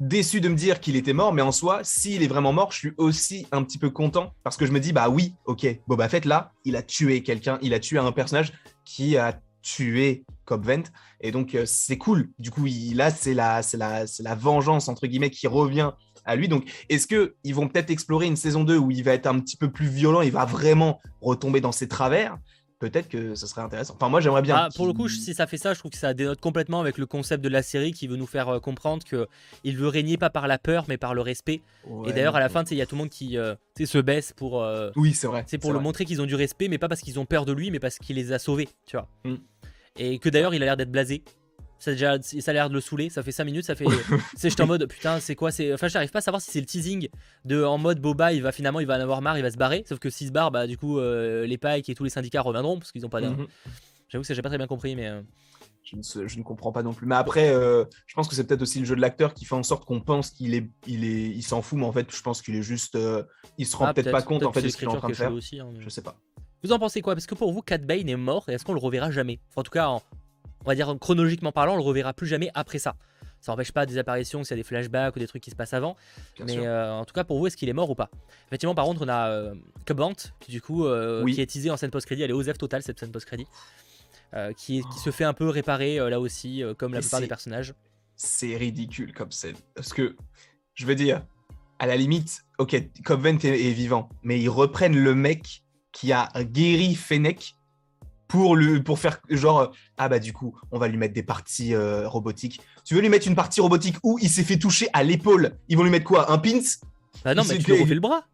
déçu de me dire qu'il était mort, mais en soi, s'il est vraiment mort, je suis aussi un petit peu content parce que je me dis, bah oui, ok, Boba Fett là, il a tué quelqu'un, il a tué un personnage qui a tué Cobb Vent, et donc euh, c'est cool. Du coup, là, c'est la, la, la vengeance entre guillemets qui revient à lui. Donc, est-ce que ils vont peut-être explorer une saison 2 où il va être un petit peu plus violent, il va vraiment retomber dans ses travers peut-être que ce serait intéressant. Enfin, moi, j'aimerais bien. Ah, pour le coup, si ça fait ça, je trouve que ça dénote complètement avec le concept de la série qui veut nous faire euh, comprendre que il veut régner pas par la peur, mais par le respect. et d'ailleurs, à la fin, il y a tout le monde qui euh, se baisse pour. Euh, oui, c'est vrai. C'est pour le montrer qu'ils ont du respect, mais pas parce qu'ils ont peur de lui, mais parce qu'il les a sauvés, tu vois. Mm. Et que d'ailleurs, il a l'air d'être blasé. Ça, déjà, ça a l'air de le saouler. Ça fait 5 minutes. Ça fait. c'est j'étais en mode putain, c'est quoi c'est... Enfin, j'arrive pas à savoir si c'est le teasing de en mode Boba, il va finalement, il va en avoir marre, il va se barrer. Sauf que s'il se barre, bah du coup, euh, les Pikes et tous les syndicats reviendront parce qu'ils ont pas. Mhm. J'avoue que ça, j'ai pas très bien compris, mais. Euh. Je ne, je ne, comprends pas non plus. Mais après, euh, je pense que c'est peut-être aussi le jeu de l'acteur qui fait en sorte qu'on pense qu'il est, il est, il s'en fout, mais en fait, je pense qu'il est juste, il se rend ah, peut-être, pas compte en fait de ce qu'il est en train de faire. Aussi, hein, Je sais pas. Vous en pensez quoi? Parce que pour vous, Cat Bane est mort et est-ce qu'on le reverra jamais? En tout cas, en, on va dire chronologiquement parlant, on le reverra plus jamais après ça. Ça n'empêche pas des apparitions, s'il y a des flashbacks ou des trucs qui se passent avant. mais euh, en tout cas, pour vous, est-ce qu'il est mort ou pas? Effectivement, par contre, on a euh, qui du coup, euh, qui est teasé en scène post-crédit. Elle est OZEF total cette scène post-crédit. Euh, qui, qui, se fait un peu réparer là aussi, comme la plupart des personnages. C'est ridicule comme scène. Parce que, je veux dire, à la limite, ok, est, est, vivant, mais ils reprennent le mec qui a guéri Fennec pour, lui, pour faire genre, ah bah du coup, on va lui mettre des parties euh, robotiques. Tu veux lui mettre une partie robotique où il s'est fait toucher à l'épaule? Ils vont lui mettre quoi? Un pins Bah non, mais tu refais le bras.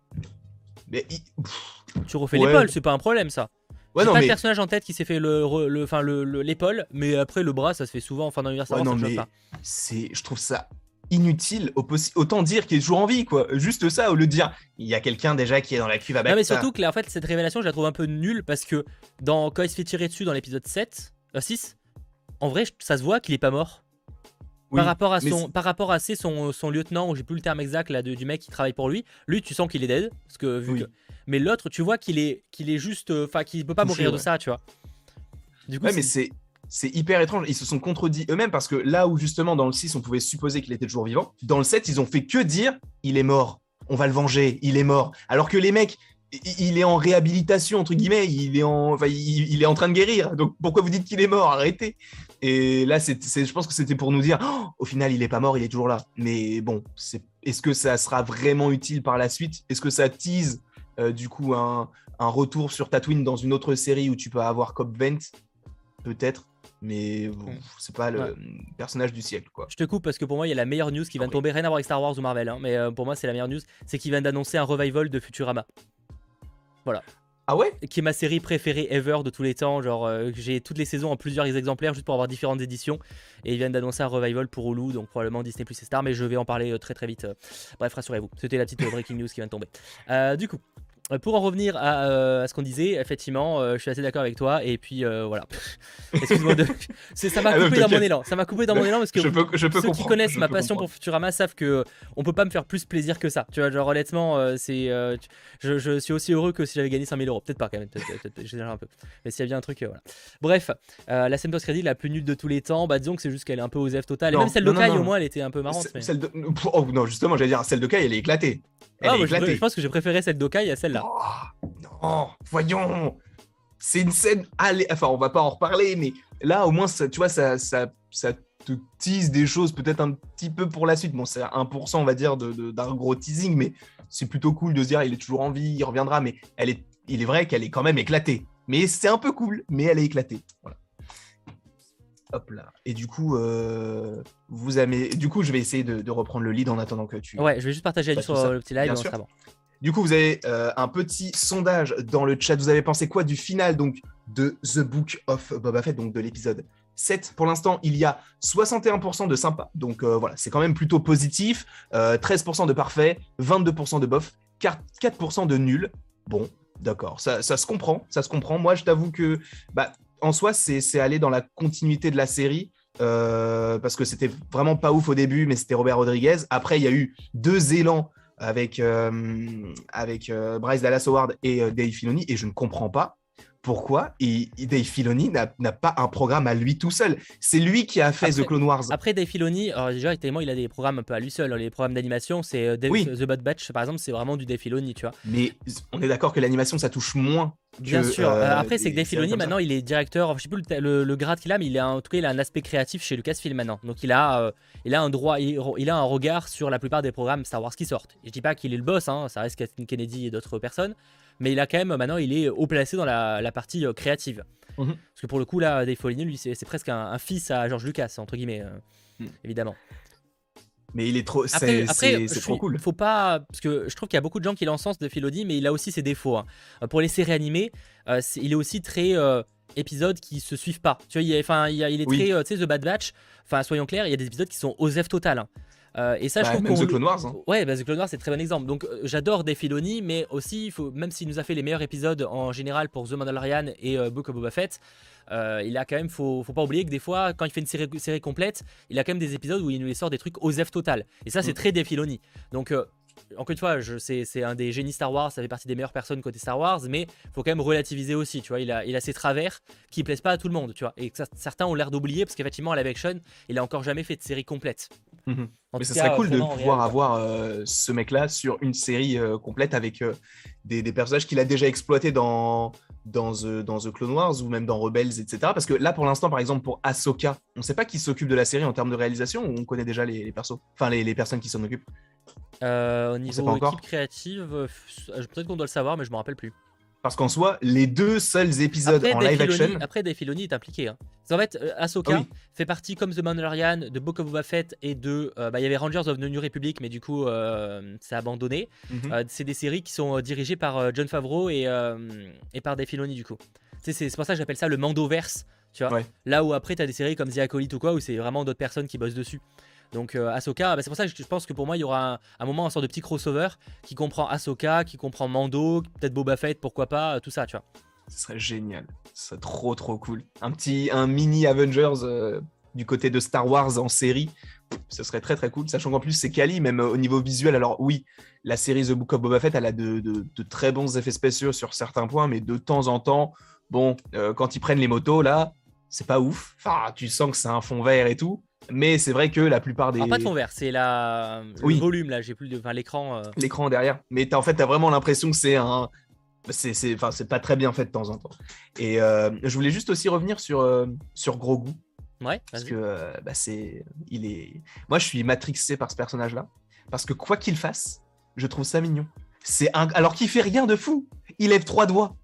Mais Tu refais l'épaule, c'est pas un problème ça. Ouais, non, pas mais... personnage en tête qui s'est fait le, le, l'épaule, mais après le bras, ça se fait souvent en fin d'anniversaire. Ouais, non, mais c'est, je trouve ça inutile. Autant dire qu'il est toujours en vie, quoi. Juste ça, au lieu de dire il y a quelqu'un déjà qui est dans la cuve à Non, mais surtout que en fait, cette révélation, je la trouve un peu nulle parce que dans, quand il se fait tirer dessus dans l'épisode 7, 6, euh, en vrai, ça se voit qu'il est pas mort. par, rapport à son, par rapport à son, son lieutenant, ou j'ai plus le terme exact là, du mec qui travaille pour lui, lui, tu sens qu'il est dead. Parce que, vu Mais l'autre, tu vois qu'il est, qu'il est juste. Euh, enfin, qu'il peut pas mourir de ça, tu vois. Du coup, ouais, mais c'est c'est hyper étrange. Ils se sont contredits eux-mêmes parce que là où justement dans le 6 on pouvait supposer qu'il était toujours vivant, dans le 7 ils ont fait que dire il est mort, on va le venger, il est mort. Alors que les mecs, il est en réhabilitation entre guillemets, il est en, enfin, il, est en train de guérir. Donc pourquoi vous dites qu'il est mort? Arrêtez. Et là, c'est, je pense que c'était pour nous dire, au final, il est pas mort, il est toujours là. Mais bon, est-ce que ça sera vraiment utile par la suite? Est-ce que ça tease euh, du coup un, un, retour sur Tatooine dans une autre série où tu peux avoir Cobb Vent Peut-être mais mm. c'est pas le personnage du siècle quoi. Je te coupe parce que pour moi il y a la meilleure news qui vient de tomber, rien à voir avec Star Wars ou Marvel, hein, mais euh, pour moi c'est la meilleure news, c'est qu'il vient d'annoncer un revival de Futurama. Voilà. Ah ouais? Qui est ma série préférée ever de tous les temps. Genre, euh, j'ai toutes les saisons en plusieurs exemplaires juste pour avoir différentes éditions. Et ils viennent d'annoncer un revival pour Hulu, donc probablement Disney Plus et Star, mais je vais en parler euh, très très vite. Bref, rassurez-vous. C'était la petite breaking news qui vient de tomber. du coup, pour en revenir euh, à, ce qu'on disait, effectivement, euh, je suis assez d'accord avec toi. Et puis voilà. Excuse-moi de... ça m'a ah coupé dans mon élan. Ça m'a coupé dans mon élan parce que ceux qui connaissent ma passion pour Futurama savent que on peut pas me faire plus plaisir que ça. Tu vois, genre honnêtement, c'est, je, suis aussi heureux que si j'avais gagné 5000 euros. Peut-être pas quand même. Un peu. Mais s'il y a bien un truc, voilà. Bref, la scène post crédit la plus nulle de tous les temps. Bah disons que c'est juste qu'elle est un peu aux F total. Et même celle de Kai au moins, elle était un peu marrante. Celle de... Oh, non, justement, j'allais dire celle de Kai, elle est éclatée. Ah, je, pense que j'ai préféré celle d'Okai à celle-là. Oh, non, voyons. C'est une scène. Allez, enfin, on va pas en reparler, mais là, au moins, ça, tu vois, ça, ça, ça te tease des choses peut-être un petit peu pour la suite. Bon, c'est 1%, on va dire, d'un de, gros teasing, mais c'est plutôt cool de se dire il est toujours en vie, il reviendra, mais elle est, il est vrai qu'elle est quand même éclatée. Mais c'est un peu cool, mais elle est éclatée. Voilà. Hop là. Et du coup, euh, vous avez... du coup, je vais essayer de, reprendre le lead en attendant que tu. Ouais, je vais juste partager sur le petit live. Du coup, vous avez euh, un petit sondage dans le chat. Vous avez pensé quoi du final donc de The Book of Boba Fett, donc de l'épisode 7 Pour l'instant, il y a 61% de sympa. Donc euh, voilà, c'est quand même plutôt positif. 13% de parfait, 22% de bof, 4% de nul. Bon, D'accord, ça, se comprend, ça se comprend. Moi, je t'avoue que, bah, en soi, c'est aller dans la continuité de la série. euh, parce que c'était vraiment pas ouf au début, mais c'était Robert Rodriguez. Après, il y a eu deux élans avec, euh, avec euh, Bryce Dallas Howard et euh, Dave Filoni, et je ne comprends pas pourquoi et, et Dave Filoni n'a pas un programme à lui tout seul. C'est lui qui a fait Après- The Clone Wars. Après Dave Filoni, alors déjà tellement il a des programmes un peu à lui seul. Les programmes d'animation, c'est euh, Oui. The Bad Batch par exemple, c'est vraiment du Dave Filoni, tu vois. Mais on est d'accord que l'animation, ça touche moins. Que, Bien sûr. euh, après, c'est que Dave Filoni, maintenant, il est directeur. Je sais plus le, le- le grade qu'il a, mais il a en tout cas, il a un aspect créatif chez Lucasfilm maintenant. Donc, il a, euh, il a un droit, il, il a un regard sur la plupart des programmes Star Wars qui sortent. Je dis pas qu'il est le boss, hein, ça reste Kathleen Kennedy et d'autres personnes, mais il a quand même maintenant, il est haut placé dans la, la partie euh, créative. Mhm. Parce que pour le coup, là, Dave Filoni, lui, c'est presque un, un fils à George Lucas, entre guillemets, euh, Mm. évidemment. Mais il est trop. Après, C'est trop cool. Faut pas, parce que je trouve qu'il y a beaucoup de gens qui l'encensent de Filoni, mais il a aussi ses défauts. hein. Euh, Pour les séries animées, euh, il est aussi très euh, épisodes qui se suivent pas. Tu vois, il, est Oui. très, euh, tu sais, The Bad Batch. Enfin, soyons clairs, il y a des épisodes qui sont OSEF total. hein. Euh, et ça, je Bah, trouve même The Clone Wars. hein. Ouais, bah, The Clone Wars, c'est très bon exemple. Donc, euh, j'adore Dave Filoni, mais aussi, il faut, même s'il nous a fait les meilleurs épisodes en général pour The Mandalorian et euh, Book of Boba Fett, euh, il a quand même, faut, faut pas oublier que des fois, quand il fait une série, série complète, il a quand même des épisodes où il nous les sort des trucs OSEF total. Et ça, c'est Mm. très Dave Filoni. Donc, encore une fois, c'est un des génies Star Wars, ça fait partie des meilleures personnes côté Star Wars, mais faut quand même relativiser aussi, tu vois. Il a, il a ses travers qui plaisent pas à tout le monde, tu vois. Et ça- certains ont l'air d'oublier parce qu'effectivement, à live action, il a encore jamais fait de série complète. Mhm. Mais cas, serait cool de pouvoir réel, avoir euh, ce mec-là sur une série euh, complète avec euh, des, des personnages qu'il a déjà exploités dans, dans, The, dans The Clone Wars ou même dans Rebels, etc. Parce que là, pour l'instant, par exemple, pour Ahsoka, on ne sait pas qui s'occupe de la série en termes de réalisation ou on connaît déjà les, les persos Enfin, les, les personnes qui s'en occupent. Euh, au sait niveau pas encore. équipe créative, peut-être qu'on doit le savoir, mais je me rappelle plus. Parce qu'en soi, les deux seuls épisodes en Dave live Filoni- action. après, Dave Filoni est impliqué. hein. Parce qu'en fait, euh, Ahsoka Ah oui. fait partie, comme The Mandalorian, de Book of Boba Fett et de. euh, bah, Il y avait Rangers of the New Republic, mais du coup, euh, c'est abandonné. Mhm. C'est des séries qui sont dirigées par John Favreau et, et par Dave Filoni, du coup. C'est c'est pour ça que j'appelle ça le Mandoverse. Tu vois Ouais. Là où après, tu as des séries comme The Acolyte ou quoi, où c'est vraiment d'autres personnes qui bossent dessus. Donc euh, Ahsoka, bah, c'est pour ça que je pense que pour moi, il y aura un, un moment, un sort de petit crossover qui comprend Ahsoka, qui comprend Mando, peut-être Boba Fett, pourquoi pas, tout ça, tu vois. Ce serait génial. Ce serait trop, trop cool. Un petit, un mini Avengers euh, du côté de Star Wars en série. Ce serait très, très cool. Sachant qu'en plus, c'est quali, même euh, au niveau visuel. Alors, oui, la série The Book of Boba Fett, elle a de, de- de très bons effets spéciaux sur certains points, mais de temps en temps, bon, euh, quand ils prennent les motos, là, c'est pas ouf. Enfin, tu sens que c'est un fond vert et tout. Mais c'est vrai que la plupart des. Alors pas de fond vert, c'est la le Oui. volume là, j'ai plus de enfin l'écran euh, l'écran derrière. Mais t'as, en fait, tu as vraiment l'impression que c'est un. C'est, c'est, enfin, c'est pas très bien fait de temps en temps. Et euh, je voulais juste aussi revenir sur, euh, sur Grogu. Ouais, Parce que euh, bah, c'est. Il est. Moi, je suis matrixé par ce personnage-là. Parce que quoi qu'il fasse, je trouve ça mignon. C'est un... Alors qu'il fait rien de fou. Il lève trois doigts.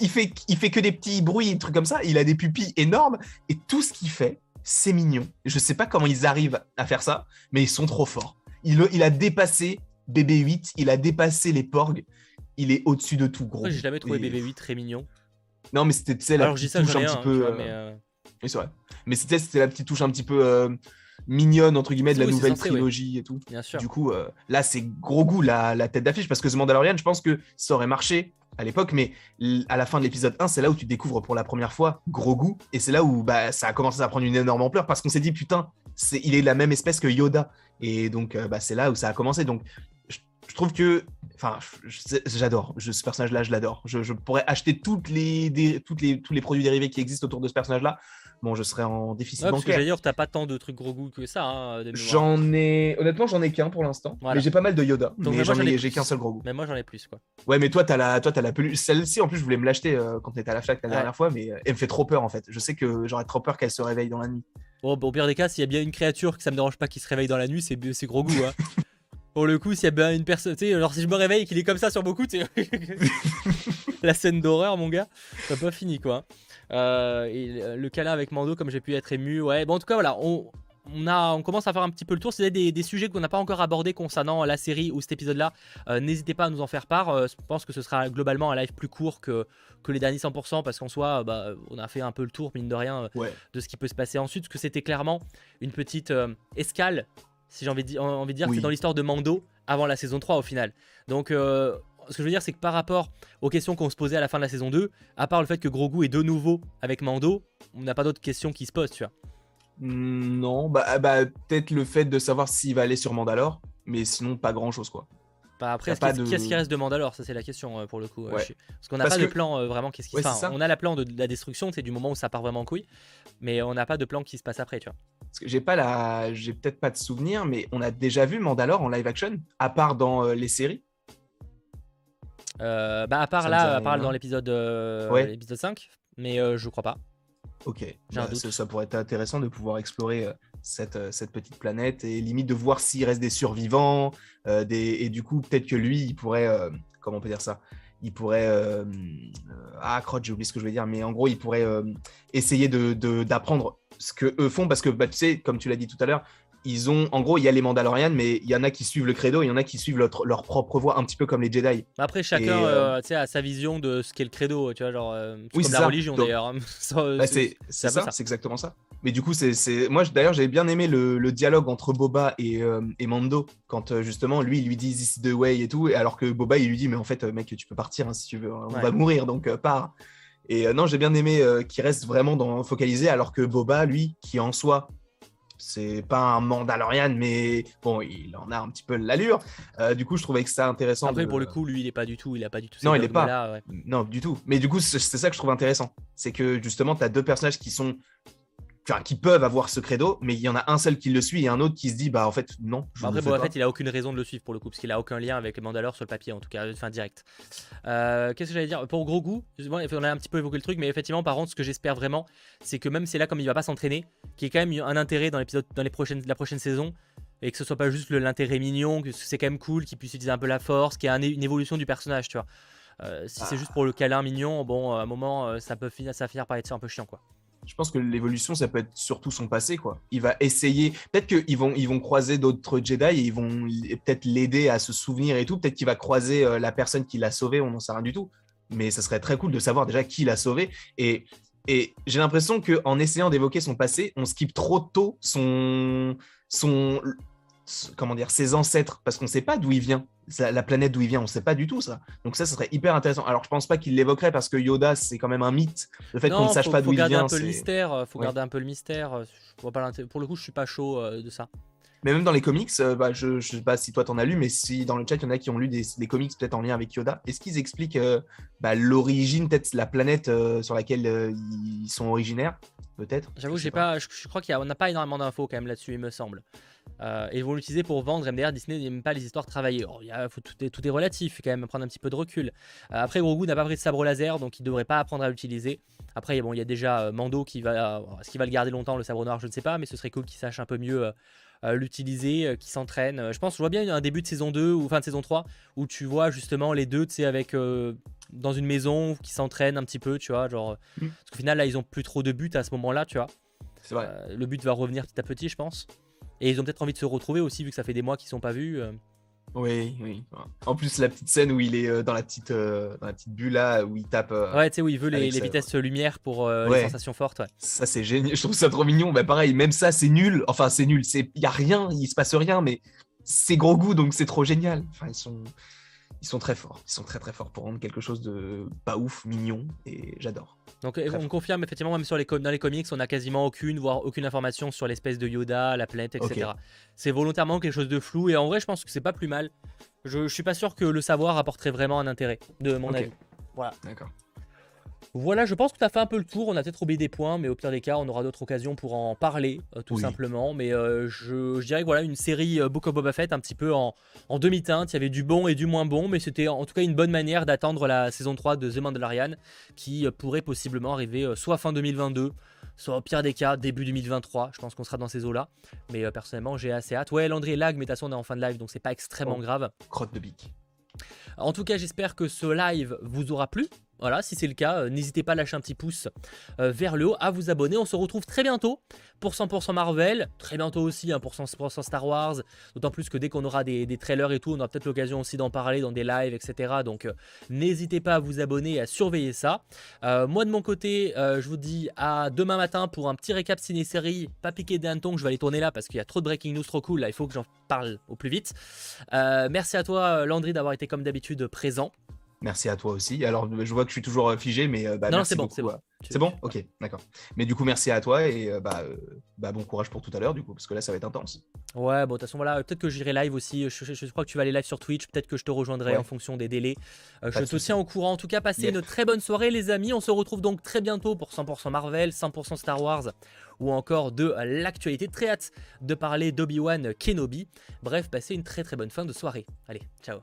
Il fait, il fait que des petits bruits, des trucs comme ça. Il a des pupilles énormes. Et tout ce qu'il fait, c'est mignon. Je sais pas comment ils arrivent à faire ça, mais ils sont trop forts. Il, il a dépassé BB-8, il a dépassé les porgs. Il est au-dessus de tout, gros. J'ai jamais trouvé Et- BB-8 très mignon. Non, mais c'était tu sais, la Alors petite ça, touche un petit peu. vois, mais euh, Oui, c'est vrai. Mais c'était c'était la petite touche un petit peu euh, mignonne, entre guillemets, de la Oui, nouvelle censé, trilogie et tout. bien sûr. Du coup, euh, là, c'est gros goût la, la tête d'affiche parce que The Mandalorian, je pense que ça aurait marché à l'époque, mais à la fin de l'épisode 1, c'est là où tu découvres pour la première fois gros goût et c'est là où bah, ça a commencé à prendre une énorme ampleur parce qu'on s'est dit putain, c'est il est de la même espèce que Yoda et donc euh, bah, c'est là où ça a commencé. Donc, je, trouve que, enfin, j'adore ce personnage-là, je l'adore. Je, je pourrais acheter toutes les, dé- toutes les, tous les produits dérivés qui existent autour de ce personnage-là. Bon, je serais en déficit Ouais, bancaire. dire, t'as pas tant de trucs gros goût que ça. Hein. J'en ai. Honnêtement, j'en ai qu'un pour l'instant. Voilà. Mais j'ai pas mal de Yoda. Donc, mais j'en ai ai, j'ai qu'un seul gros goût. Mais moi, j'en ai plus quoi. Ouais, mais toi, t'as la, toi, t'as la peluche. Celle-ci, en plus, je voulais me l'acheter euh, quand t'étais à la flaque la Ouais. dernière fois, mais euh, elle me fait trop peur en fait. Je sais que j'aurais trop peur qu'elle se réveille dans la nuit. Bon, au pire des cas, s'il y a bien une créature que ça me dérange pas qui se réveille dans la nuit, c'est c'est gros goût. Hein. Pour le coup, s'il y a bien une personne, tu sais, alors si je me réveille et qu'il est comme ça sur beaucoup, tu la scène d'horreur, mon gars, t'as pas fini quoi. Euh, et le câlin avec Mando, comme j'ai pu être ému, ouais. Bon, en tout cas, voilà, on, on, a, on commence à faire un petit peu le tour. Si vous avez des, des sujets qu'on n'a pas encore abordés concernant la série ou cet épisode-là, euh, n'hésitez pas à nous en faire part. Euh, je pense que ce sera globalement un live plus court que, que les derniers 100%, parce qu'en soi, bah, on a fait un peu le tour, mine de rien, euh, Ouais. de ce qui peut se passer ensuite, parce que c'était clairement une petite euh, escale, si j'ai envie de, di- envie de dire, Oui. c'est dans l'histoire de Mando avant la saison 3 au final. Donc, euh, ce que je veux dire, c'est que par rapport aux questions qu'on se posait à la fin de la saison 2, à part le fait que Grogu est de nouveau avec Mando, on n'a pas d'autres questions qui se posent, tu vois. Hmm, non, bah, bah peut-être le fait de savoir s'il va aller sur Mandalore, mais sinon pas grand chose quoi. Bah après, qu'est-ce qui reste de Mandalore? Ça, c'est la question euh, pour le coup. Euh, parce qu'on n'a pas de plan euh, vraiment. Qu'est-ce qui se passe On a la plan de, la destruction, c'est du moment où ça part vraiment en couille, mais on n'a pas de plan qui se passe après, tu vois. Parce que j'ai pas la, j'ai peut-être pas de souvenir, mais on a déjà vu Mandalore en live action, à part dans les séries. bah à part là, à part dans l'épisode l'épisode 5, mais je crois pas. Ok, bah, ça pourrait être intéressant de pouvoir explorer cette, euh, cette, petite planète et limite de voir s'il reste des survivants. Euh, des, et du coup, peut-être que lui, il pourrait. Euh, comment on peut dire ça? Il pourrait. ah, crotte, j'ai oublié ce que je voulais dire, mais en gros, il pourrait essayer d'apprendre de, ce que eux font parce que, bah, tu sais, comme tu l'as dit tout à l'heure, ils ont, en gros, il y a les Mandalorians, mais il y en a qui suivent le credo, il y en a qui suivent leur, leur propre voie, un petit peu comme les Jedi. Après, chacun euh, euh, a sa vision de ce qu'est le credo, tu vois, genre, euh, oui, comme la religion d'ailleurs. Bah, c'est ça, c'est exactement ça. Mais du coup, c'est moi d'ailleurs, j'avais bien aimé le, dialogue entre Boba et, et Mando, quand justement, lui, il lui dit This is the way et tout, alors que Boba, il lui dit, mais en fait, mec, tu peux partir hein, si tu veux, on va mourir, donc pars. Et non, j'ai bien aimé qu'il reste vraiment dans, focalisé, alors que Boba, lui, qui en soi c'est pas un Mandalorian, mais bon, il en a un petit peu l'allure. Euh, du coup, je trouvais que c'était intéressant. Après, pour le coup, lui, il est pas du tout, il a pas du tout. Non, il est pas. Non, du tout. Mais du coup, c'est ça que je trouve intéressant. C'est que justement, tu as deux personnages qui sont qui peuvent avoir ce credo, mais il y en a un seul qui le suit et un autre qui se dit bah en fait non. Je après, en fait, il a aucune raison de le suivre pour le coup, parce qu'il a aucun lien avec Mandalore sur le papier en tout cas, enfin direct. Euh, qu'est-ce que j'allais dire? Pour gros goût, on a un petit peu évoqué le truc, mais effectivement, par contre, ce que j'espère vraiment, c'est que même c'est là comme il va pas s'entraîner, qu'il y ait quand même un intérêt dans l'épisode, dans les prochaines, la prochaine saison. Et que ce soit pas juste l'intérêt mignon, que c'est quand même cool, qu'il puisse utiliser un peu la force, qu'il y ait une évolution du personnage, tu vois. Euh, si c'est juste pour le câlin mignon, bon, à un moment, euh, ça peut finir, ça va finir par être un peu chiant, quoi je pense que l'évolution, ça peut être surtout son passé, quoi. Il va essayer. Peut-être qu'ils vont, ils vont croiser d'autres Jedi et ils vont peut-être l'aider à se souvenir et tout. Peut-être qu'il va croiser euh, la personne qui l'a sauvé, on n'en sait rien du tout. Mais ça serait très cool de savoir déjà qui l'a sauvé. Et, et j'ai l'impression qu'en essayant d'évoquer son passé, on skip trop tôt son, son, comment dire, ses ancêtres, parce qu'on ne sait pas d'où il vient, la planète d'où il vient, on ne sait pas du tout ça. Donc ça, ce serait hyper intéressant. Alors je pense pas qu'il l'évoquerait parce que Yoda, c'est quand même un mythe. Le fait qu'on ne sache pas d'où il vient. Un peu le mystère, euh, faut garder un peu le mystère. Euh, vois pas Pour le coup, je suis pas chaud euh, de ça. Mais même dans les comics, bah, je ne sais pas si toi t'en as lu, mais si dans le chat il y en a qui ont lu des, comics peut-être en lien avec Yoda, est-ce qu'ils expliquent bah, l'origine, peut-être la planète sur laquelle ils sont originaires Peut-être? J'avoue, j'ai pas. Je, crois qu'on n'a pas énormément d'infos quand même là-dessus, il me semble. Euh, et ils vont l'utiliser pour vendre. MDR, Disney n'aime pas les histoires travaillées. tout, est, tout, est, relatif, il faut quand même prendre un petit peu de recul. Euh, après, Grogu n'a pas pris de sabre laser, donc il ne devrait pas apprendre à l'utiliser. Après, bon, il y a déjà euh, Mando qui va. Est-ce qu'il va le garder longtemps, le sabre noir Je ne sais pas, mais ce serait cool qu'il sache un peu mieux. l'utiliser, qu'il s'entraîne. Je pense, je vois bien un début de saison 2 ou fin de saison 3 où tu vois justement les deux, tu sais, avec dans une maison qui s'entraînent un petit peu, tu vois, genre mm. parce qu'au final là ils ont plus trop de buts à ce moment-là, tu vois. C'est vrai. le but va revenir petit à petit, je pense. Et ils ont peut-être envie de se retrouver aussi, vu que ça fait des mois qu'ils sont pas vus. Euh. Oui, oui. En plus, la petite scène où il est euh, dans la petite, euh, dans la petite bulle là, où il tape. ouais, tu sais, où il veut les, vitesses lumière pour les sensations fortes. Ouais. Ça, c'est génial. Je trouve ça trop mignon. Bah, pareil, même ça, c'est nul. Enfin, c'est nul. Il n'y a rien, il se passe rien, mais c'est gros goût, donc c'est trop génial. Enfin, ils sont ils sont très forts. Ils sont très très forts pour rendre quelque chose de pas ouf, mignon, et j'adore. Donc on confirme effectivement, même sur les dans les comics, on n'a quasiment aucune, voire aucune information sur l'espèce de Yoda, la planète, etc. C'est volontairement quelque chose de flou, et en vrai, je pense que c'est pas plus mal. Je, je, suis pas sûr que le savoir apporterait vraiment un intérêt, de mon avis. Voilà. D'accord. Voilà, je pense que tu as fait un peu le tour. On a peut-être oublié des points, mais au pire des cas, on aura d'autres occasions pour en parler, euh, tout simplement. Mais euh, je, dirais que voilà, une série euh, Book of Boba Fett un petit peu en, demi-teinte. Il y avait du bon et du moins bon, mais c'était en tout cas une bonne manière d'attendre la saison 3 de The Mandalorian, qui pourrait possiblement arriver soit fin 2022, soit au pire des cas, début 2023. Je pense qu'on sera dans ces eaux-là. Mais personnellement, j'ai assez hâte. Ouais, Landry lag, mais de toute façon, on est en fin de live, donc c'est pas extrêmement oh, grave. Crotte de bique. En tout cas, j'espère que ce live vous aura plu. Voilà, si c'est le cas, euh, n'hésitez pas à lâcher un petit pouce euh, vers le haut, à vous abonner. On se retrouve très bientôt pour 100% Marvel, très bientôt aussi hein, pour 100% Star Wars, d'autant plus que dès qu'on aura des, trailers et tout, on aura peut-être l'occasion aussi d'en parler dans des lives, etc. Donc n'hésitez pas à vous abonner et à surveiller ça. moi de mon côté, je vous dis à demain matin pour un petit récap ciné-série, pas piqué des hannetons, je vais aller tourner là parce qu'il y a trop de breaking news trop cool, là il faut que j'en parle au plus vite. merci à toi Landry d'avoir été comme d'habitude présent. Merci à toi aussi. Alors, je vois que je suis toujours euh, figé, mais euh, bah, non, c'est bon, c'est bon. C'est bon Ok, d'accord. Mais du coup, merci à toi et euh, bah, bah, bon courage pour tout à l'heure, du coup, parce que là, ça va être intense. Ouais, bon, de toute façon, voilà, peut-être que j'irai live aussi. Je, crois que tu vas aller live sur Twitch. Peut-être que je te rejoindrai en fonction des délais. je te tiens au courant. En tout cas, passez une très bonne soirée, les amis. On se retrouve donc très bientôt pour 100% Marvel, 100% Star Wars ou encore de l'actualité. Très hâte de parler d'Obi-Wan Kenobi. Bref, passez une très très bonne fin de soirée. Allez, ciao.